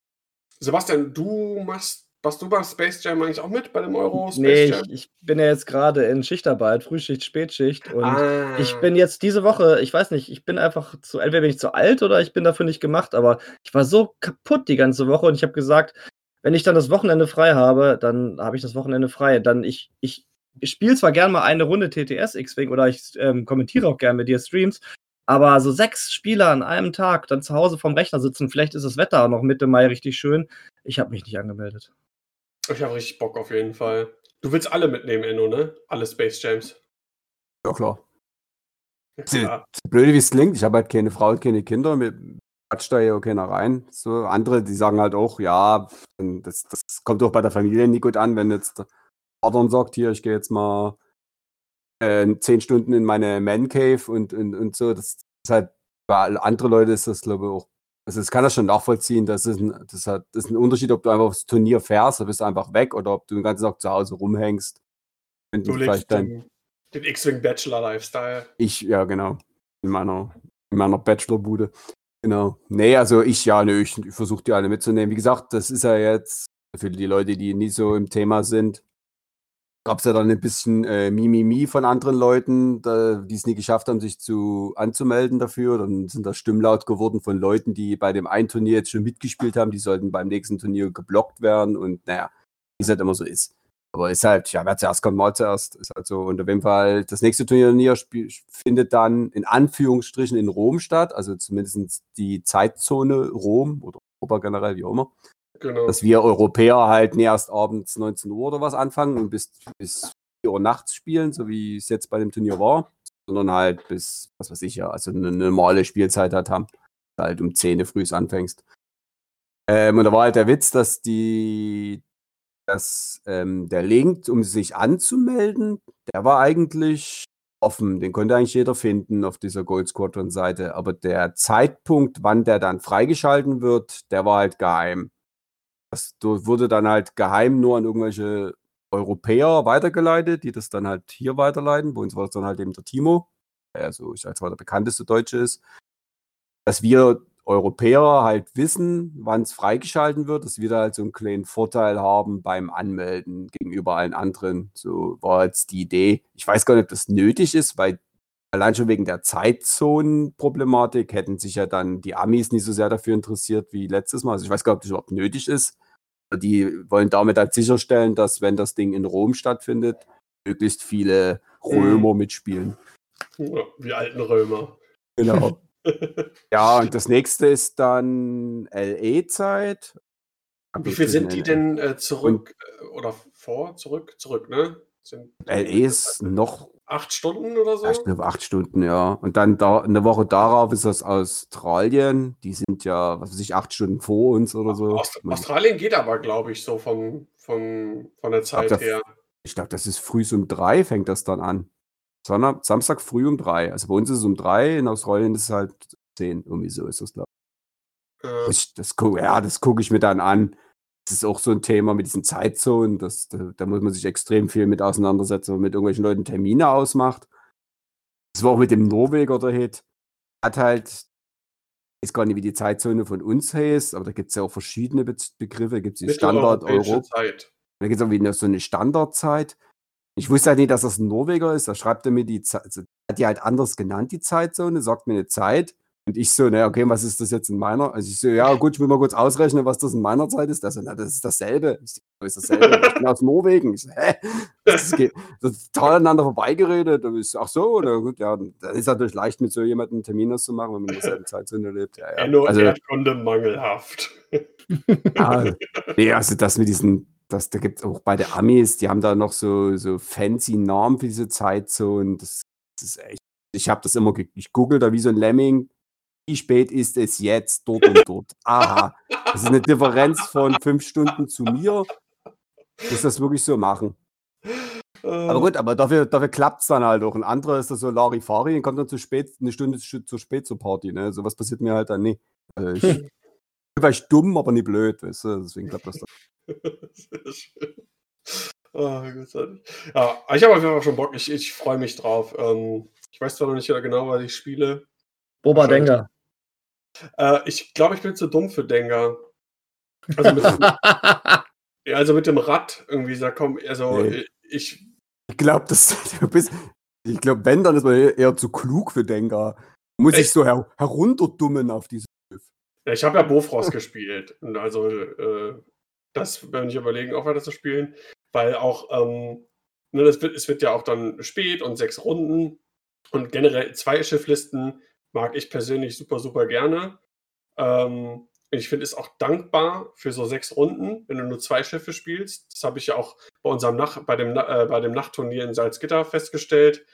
Sebastian, du machst, machst du beim Space Jam eigentlich auch mit bei dem Euro Space Nee, Jam? ich, ich bin ja jetzt gerade in Schichtarbeit, Frühschicht, Spätschicht. Und Ah. ich bin jetzt diese Woche, ich weiß nicht, ich bin einfach zu, entweder bin ich zu alt oder ich bin dafür nicht gemacht, aber ich war so kaputt die ganze Woche und ich habe gesagt, wenn ich dann das Wochenende frei habe, dann habe ich das Wochenende frei. Dann ich, ich, ich spiele zwar gern mal eine Runde TTS X-Wing oder ich ähm, kommentiere auch gern mit dir Streams, aber so sechs Spieler an einem Tag dann zu Hause vorm Rechner sitzen, vielleicht ist das Wetter auch noch Mitte Mai richtig schön. Ich habe mich nicht angemeldet. Ich habe richtig Bock auf jeden Fall. Du willst alle mitnehmen, Enno, ne? Alle Space Jams. Ja, klar. Ja, Sie- klar. So blöd wie es klingt, ich habe halt keine Frau und keine Kinder, mir quatscht da ja auch keiner rein. So andere, die sagen halt auch, ja, das, das kommt auch bei der Familie nicht gut an, wenn jetzt dann sagt, hier, ich gehe jetzt mal äh, zehn Stunden in meine Man Cave und, und, und so. Das ist halt, bei all- andere Leute ist das, glaube ich, auch. Also, das kann das schon nachvollziehen. Das ist, ein, das, hat, das ist ein Unterschied, ob du einfach aufs Turnier fährst, da bist du einfach weg, oder ob du den ganzen Tag zu Hause rumhängst. Und Du lebst den, den X-Wing Bachelor Lifestyle. ich, ja, genau. In meiner, in meiner Bachelorbude. Genau. Nee, also ich, ja, nö, ich, ich versuche die alle mitzunehmen. Wie gesagt, das ist ja jetzt für die Leute, die nie so im Thema sind, gab es ja dann ein bisschen äh, Mimimi von anderen Leuten, die es nie geschafft haben, sich zu anzumelden dafür. Dann sind da Stimmen laut geworden von Leuten, die bei dem einen Turnier jetzt schon mitgespielt haben, die sollten beim nächsten Turnier geblockt werden und naja, wie es halt immer so ist. Aber ist halt, ja, wer zuerst kommt, mal zuerst. Ist halt so. Und auf jeden Fall, das nächste Turnier findet dann in Anführungsstrichen in Rom statt, also zumindest die Zeitzone Rom oder Europa generell, wie auch immer. Genau. Dass wir Europäer halt erst abends 19 Uhr oder was anfangen und bis, bis 4 Uhr nachts spielen, so wie es jetzt bei dem Turnier war, sondern halt bis, was weiß ich ja, also eine normale Spielzeit halt haben. Halt um 10 Uhr früh anfängst. Ähm, und da war halt der Witz, dass die, dass ähm, der Link, um sich anzumelden, der war eigentlich offen. Den konnte eigentlich jeder finden auf dieser Gold Squadron Seite. Aber der Zeitpunkt, wann der dann freigeschalten wird, der war halt geheim. Das wurde dann halt geheim nur an irgendwelche Europäer weitergeleitet, die das dann halt hier weiterleiten. Bei uns war es dann halt eben der Timo, der also ich mal der bekannteste Deutsche ist. Dass wir Europäer halt wissen, wann es freigeschalten wird, dass wir da halt so einen kleinen Vorteil haben beim Anmelden gegenüber allen anderen. So war jetzt die Idee. Ich weiß gar nicht, ob das nötig ist, weil allein schon wegen der Zeitzonenproblematik hätten sich ja dann die Amis nicht so sehr dafür interessiert wie letztes Mal. Also ich weiß gar nicht, ob das überhaupt nötig ist. Die wollen damit halt sicherstellen, dass wenn das Ding in Rom stattfindet, möglichst viele Römer mitspielen. Ja, wie alten Römer. Genau. Ja, und das nächste ist dann LE-Zeit. Wie viel sind die denn äh, zurück äh, oder vor, zurück, zurück, ne? LE ist noch, acht Stunden oder so? ich glaube, acht Stunden, ja. Und dann da, eine Woche darauf ist das Australien. Die sind ja, was weiß ich, acht Stunden vor uns oder so. Aust Australien geht aber, glaube ich, so vom, vom, von der Zeit der- her. Ich glaube, das ist früh um drei, fängt das dann an. sondern Samstag früh um drei. Also bei uns ist es um drei, in Australien ist es halt zehn. Irgendwie so ist das, glaube Äh, ich. Das, gu- ja, das gucke ich mir dann an. Das ist auch so ein Thema mit diesen Zeitzonen. Das, da, da muss man sich extrem viel mit auseinandersetzen, wenn man mit irgendwelchen Leuten Termine ausmacht. Das war auch mit dem Norweger der Hit. Hat halt, ich weiß gar nicht, wie die Zeitzone von uns heißt, aber da gibt es ja auch verschiedene Be Begriffe. Gibt es die Standard mitteleuropäische Europa. Zeit. Da gibt es irgendwie noch so eine Standardzeit. Ich wusste halt nicht, dass das ein Norweger ist. Da schreibt er mir die Zeit, also, hat die halt anders genannt, die Zeitzone, sagt mir eine Zeit. Und ich so, naja, okay, was ist das jetzt in meiner? Also ich so, ja gut, ich will mal kurz ausrechnen, was das in meiner Zeit ist. Der so, na, das ist dasselbe. Ich so, ist dasselbe. Ich bin aus Norwegen. Ich so, hä? Das geht das ist total aneinander vorbeigeredet. Und ich so, ach so, na gut, ja, dann ist natürlich leicht, mit so jemandem einen Termin auszumachen, wenn man in derselben Zeitzone lebt. Ja, ja. Enno Also, Erdkunde mangelhaft. ja, nee, also das mit diesen, das, da gibt es auch bei den Amis, die haben da noch so, so fancy Namen für diese Zeitzonen. Das, das ist echt, ich habe das immer, ich google da wie so ein Lemming, wie spät ist es jetzt, dort und dort. Aha, das ist eine Differenz von fünf Stunden zu mir. Muss das wirklich so machen. Aber gut, aber dafür, dafür klappt es dann halt auch. Ein anderer ist da so Larifari und kommt dann zu spät, eine Stunde zu, zu spät zur Party. Ne? So was passiert mir halt dann nicht. Also ich, bin vielleicht dumm, aber nicht blöd, weißt du? Deswegen klappt das dann. Sehr schön. Großartig. ja, ich habe auf jeden Fall schon Bock. Ich, ich freue mich drauf. Ähm, ich weiß zwar noch nicht genau, was ich spiele. Boba. Denker. Äh, ich glaube, ich bin zu dumm für Denker. Also mit, ja, also mit dem Rad irgendwie, da komm, also Nee. ich, Ich glaube, das du bist. Ich glaube, wenn, dann ist man eher eher zu klug für Denker. Muss ich Echt? so her herunterdummen auf diese. Ja, ich habe ja Bofrost gespielt. Und also, äh, das werde ich überlegen, auch weiter zu spielen. Weil auch, ähm, ne, das wird, es wird ja auch dann spät und sechs Runden. Und generell zwei Schifflisten mag ich persönlich super, super gerne. Ähm, ich finde es auch dankbar für so sechs Runden, wenn du nur zwei Schiffe spielst. Das habe ich ja auch bei unserem Nacht, bei dem, äh, bei dem Nachtturnier in Salzgitter festgestellt.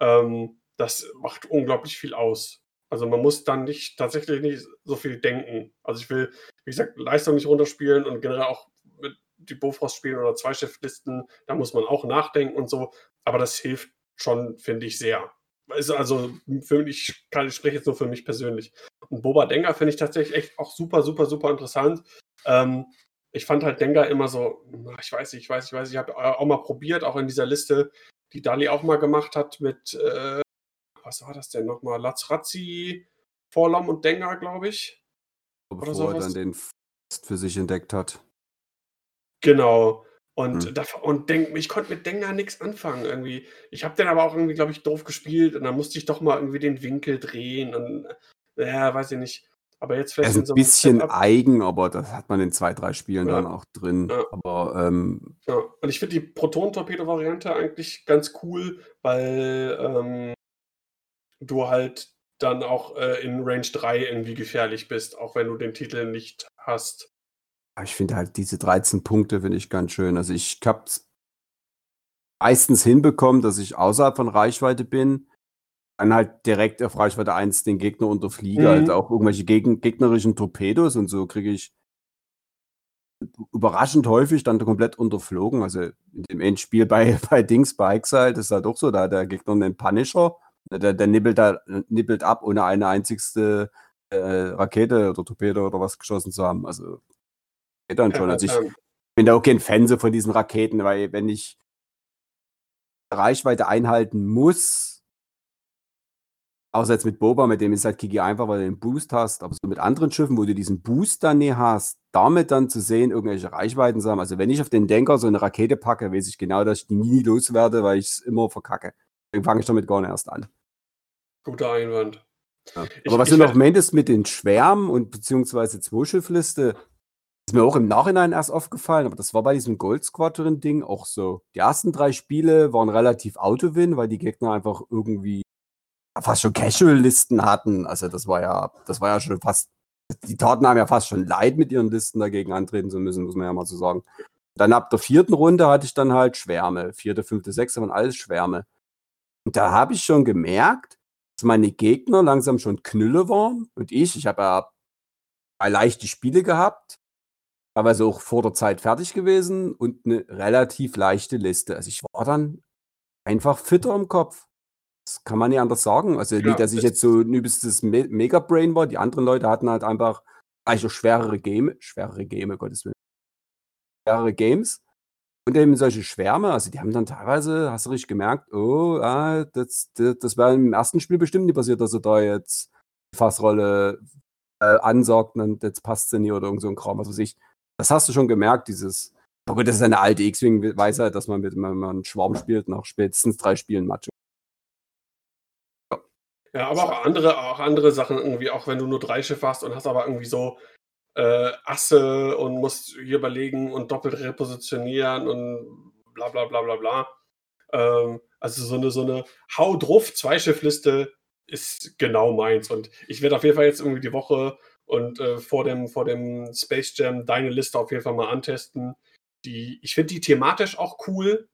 Ähm, das macht unglaublich viel aus. Also man muss dann nicht tatsächlich nicht so viel denken. Also ich will, wie gesagt, Leistung nicht runterspielen und generell auch mit die Bofrost spielen oder Zweischifflisten, da muss man auch nachdenken und so. Aber das hilft schon, finde ich, sehr. Ist also für mich, ich kann, ich spreche jetzt nur für mich persönlich. Und Boba Denker finde ich tatsächlich echt auch super, super, super interessant. Ähm, ich fand halt Denker immer so, ich weiß nicht, ich weiß, ich weiß, ich habe auch mal probiert, auch in dieser Liste, die Dali auch mal gemacht hat mit, äh, was war das denn nochmal? Lazrazi, Vorlom und Denker, glaube ich. Bevor er sowas. dann den Fest für sich entdeckt hat. Genau. Und, Hm. da, und denk, ich konnte mit Denker nichts anfangen irgendwie. Ich habe den aber auch irgendwie, glaube ich, doof gespielt und dann musste ich doch mal irgendwie den Winkel drehen und ja, weiß ich nicht. Aber jetzt Er vielleicht ist in ein bisschen Setup- eigen, aber das hat man in zwei, drei Spielen Ja. dann auch drin. Ja. Aber ähm, Ja, und ich finde die Proton-Torpedo-Variante eigentlich ganz cool, weil ähm, du halt dann auch äh, in Range 3 irgendwie gefährlich bist, auch wenn du den Titel nicht hast. Ich finde halt diese 13 Punkte finde ich ganz schön. Also ich habe es meistens hinbekommen, dass ich außerhalb von Reichweite bin, dann halt direkt auf Reichweite 1 den Gegner unterfliege, Mhm. halt auch irgendwelche gegen, gegnerischen Torpedos und so kriege ich überraschend häufig dann komplett unterflogen. Also in dem Endspiel bei, bei Dings, bei Exile, das ist halt auch so, da hat der Gegner einen Punisher, der, der nippelt, da, nippelt ab, ohne eine einzigste äh, Rakete oder Torpedo oder was geschossen zu haben. Also dann schon. Also ich Ähm, bin da auch kein Fan so von diesen Raketen, weil wenn ich Reichweite einhalten muss, außer jetzt mit Boba, mit dem ist halt Kiki einfach, weil du den Boost hast, aber so mit anderen Schiffen, wo du diesen Boost dann nie hast, damit dann zu sehen, irgendwelche Reichweiten zu haben. Also wenn ich auf den Denker so eine Rakete packe, weiß ich genau, dass ich die nie loswerde, weil ich es immer verkacke. Deswegen fange ich damit gar nicht erst an. guter Einwand. Ja. Ich- Aber was ich du noch meintest mit den Schwärmen und beziehungsweise Zwei-Schiffliste, ist mir auch im Nachhinein erst aufgefallen, aber das war bei diesem Gold Squadron-Ding auch so. Die ersten drei Spiele waren relativ Autowin, weil die Gegner einfach irgendwie fast schon Casual-Listen hatten. Also das war ja, das war ja schon fast, die taten haben ja fast schon leid, mit ihren Listen dagegen antreten zu müssen, muss man ja mal so sagen. Dann ab der vierten Runde hatte ich dann halt Schwärme. Vierte, fünfte, sechste waren alles Schwärme. Und da habe ich schon gemerkt, dass meine Gegner langsam schon Knülle waren. Und ich, ich habe ja leichte Spiele gehabt, teilweise auch vor der Zeit fertig gewesen und eine relativ leichte Liste. Also ich war dann einfach fitter im Kopf. Das kann man nicht anders sagen. Also Ja, nicht, dass ich jetzt so ein übelstes Me Mega-Brain war. Die anderen Leute hatten halt einfach also schwerere Game, schwerere Game, Gottes Willen. Schwerere Games. Und eben solche Schwärme, also die haben dann teilweise, hast du richtig gemerkt, oh, ah, das, das, das wäre im ersten Spiel bestimmt nicht passiert, dass er da jetzt die Fassrolle äh, ansagt und jetzt passt sie nicht oder irgend so ein Kram. Also ich, das hast du schon gemerkt, dieses, aber gut, das ist eine alte X-Wing-Weisheit, dass man mit, wenn man Schwarm spielt, nach spätestens drei Spielen Macho. Ja, aber auch andere, auch andere Sachen irgendwie, auch wenn du nur drei Schiffe hast und hast aber irgendwie so äh, Asse und musst hier überlegen und doppelt repositionieren und bla bla bla bla bla. Ähm, also so eine, so eine Hau drauf, Zweischiffliste ist genau meins. Und ich werde auf jeden Fall jetzt irgendwie die Woche und äh, vor, dem, vor dem Space Jam deine Liste auf jeden Fall mal antesten. Die, ich finde die thematisch auch cool.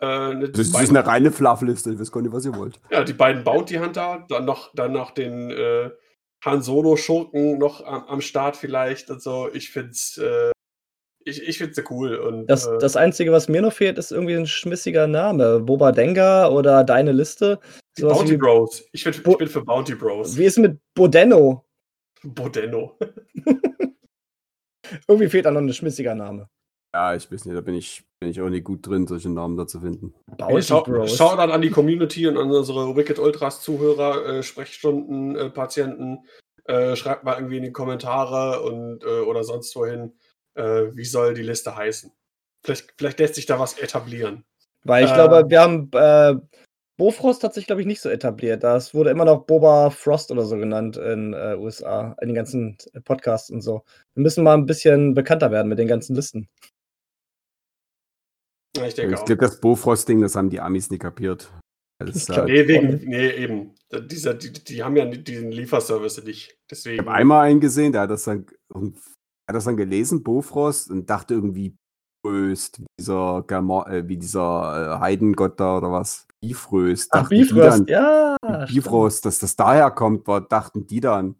Äh, ne, Das ist beiden- eine reine Fluffliste, ich weiß gar nicht, was ihr wollt. ja, die beiden Bounty Hunter, dann noch, dann noch den äh, Han Solo Schurken noch am, am Start vielleicht und so. Ich find's, äh, ich, ich find's sehr cool und Das, äh, das Einzige, was mir noch fehlt, ist irgendwie ein schmissiger Name. Boba Denga oder deine Liste. Bounty wie- Bros. Ich, Bo- ich bin für Bounty Bros. Wie ist mit Bodenno? Bodenno. Irgendwie fehlt da noch ein schmissiger Name. Ja, ich weiß nicht, da bin ich, bin ich auch nicht gut drin, solche Namen da zu finden. Bounty schau, schau dann an die Community und an unsere Wicked Ultras Zuhörer, äh, Sprechstunden, äh, Patienten. Äh, schreibt mal irgendwie in die Kommentare und äh, oder sonst wohin, äh, wie soll die Liste heißen. Vielleicht, vielleicht lässt sich da was etablieren. Weil ich Äh, glaube, wir haben. Äh, Bofrost hat sich, glaube ich, nicht so etabliert. Das wurde immer noch Boba Frost oder so genannt in äh, USA, in den ganzen Podcasts und so. Wir müssen mal ein bisschen bekannter werden mit den ganzen Listen. Ja, ich denke Ich glaube, das Bofrost-Ding, das haben die Amis nie kapiert. Das Ich ist glaub- Nee, wegen, nee, eben. Dieser, die, die haben ja diesen Lieferservice nicht. ich Deswegen. habe einmal einen gesehen, der hat das dann, hat das dann gelesen, Bofrost, und dachte irgendwie Bifröst, wie dieser, Germa äh, wie dieser äh, Heidengott da oder was. Bifröst. Ach, dachten die Bifrost, dann. ja. Bifrost, dass das daher kommt, war, dachten die dann.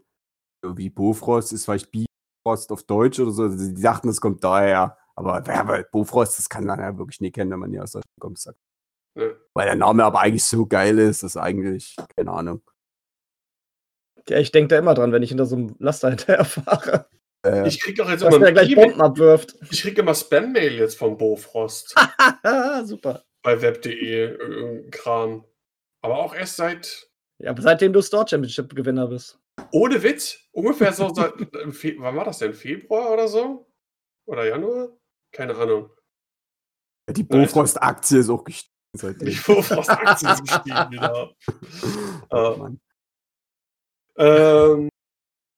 Irgendwie Bofrost ist vielleicht Bifrost auf Deutsch oder so. Also Die dachten, das kommt daher. Aber wer aber Bofrost, das kann man ja wirklich nie kennen, wenn man nie aus Deutschland kommt. Sagt. Ja. Weil der Name aber eigentlich so geil ist, dass eigentlich, keine Ahnung. Ja, ich denke da immer dran, wenn ich hinter so einem Laster hinterher fahre. Äh, Ich krieg doch jetzt immer, gleich E-Mail- Bomben abwirft. ich krieg immer Spam-Mail jetzt von Bofrost Super. bei web.de äh, Kram. Aber auch erst seit, Ja, aber seitdem du Store Championship Gewinner bist. ohne Witz, ungefähr so seit, wann war das denn? Februar oder so? Oder Januar? Keine Ahnung. die Bofrost-Aktie ist auch gestiegen seitdem. Die Bofrost-Aktien sind gestiegen, genau. Oh, Äh, Mann. Ähm,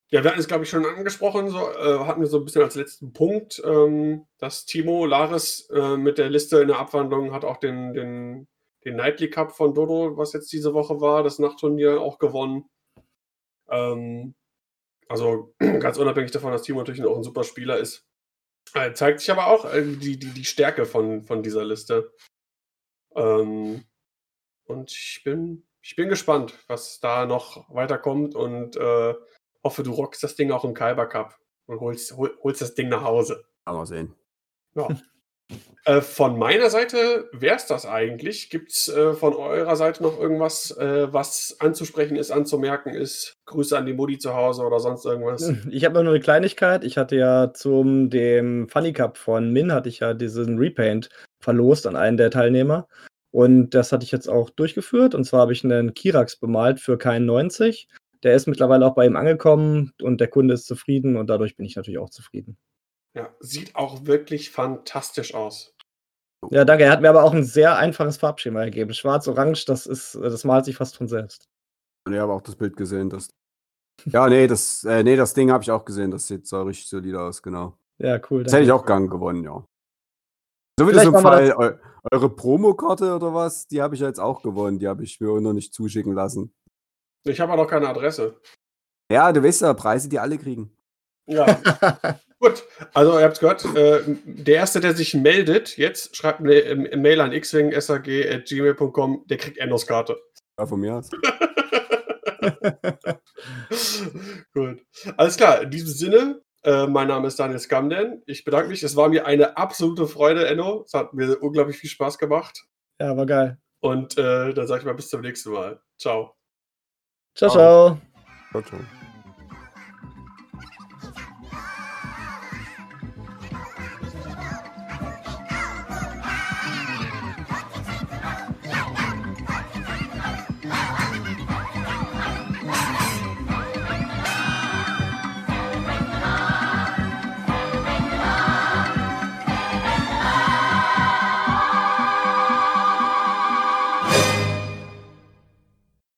ja, wir hatten es, glaube ich, schon angesprochen, so, äh, hatten wir so ein bisschen als letzten Punkt, ähm, dass Timo Laris äh, mit der Liste in der Abwandlung hat auch den, den, den Nightly Cup von Dodo, was jetzt diese Woche war, das Nachtturnier auch gewonnen. Ähm, also ganz unabhängig davon, dass Timo natürlich auch ein super Spieler ist. Äh, zeigt sich aber auch äh, die, die, die Stärke von, von dieser Liste. Ähm, und ich bin, ich bin gespannt, was da noch weiterkommt und äh, hoffe, du rockst das Ding auch im Kyber Cup und holst, hol, holst das Ding nach Hause. Mal sehen. Ja. äh, von meiner Seite wäre es das eigentlich. Gibt es äh, von eurer Seite noch irgendwas, äh, was anzusprechen ist, anzumerken ist? Grüße an die Mutti zu Hause oder sonst irgendwas? Ich habe nur eine Kleinigkeit. Ich hatte ja zum dem Funny Cup von Min hatte ich ja diesen Repaint verlost an einen der Teilnehmer. Und das hatte ich jetzt auch durchgeführt. Und zwar habe ich einen Kirax bemalt für keinen 90. Der ist mittlerweile auch bei ihm angekommen und der Kunde ist zufrieden und dadurch bin ich natürlich auch zufrieden. Ja, sieht auch wirklich fantastisch aus. Ja, danke. Er hat mir aber auch ein sehr einfaches Farbschema gegeben. Schwarz-Orange, das ist, das malt sich fast von selbst. Und ich habe auch das Bild gesehen. Das ja, nee, das, äh, nee, das Ding habe ich auch gesehen. Das sieht so richtig solide aus, genau. Ja, cool. Das hätte ich auch gern gewonnen, ja. So wie das im Fall, eu eure Promokarte oder was, die habe ich jetzt auch gewonnen. Die habe ich mir auch noch nicht zuschicken lassen. Ich habe aber noch keine Adresse. Ja, du weißt ja, Preise, die alle kriegen. Ja, gut. Also, ihr habt es gehört. Äh, der Erste, der sich meldet, jetzt schreibt eine äh, Mail an xwingsag.gmail.com, der kriegt Endos-Karte. Ja, von mir aus. Gut. Alles klar, in diesem Sinne, äh, mein Name ist Daniel Scamden. Ich bedanke mich. Es war mir eine absolute Freude, Enno. Es hat mir unglaublich viel Spaß gemacht. ja, war geil. Und äh, dann sage ich mal bis zum nächsten Mal. Ciao, Ciao. ciao. Ciao, ciao.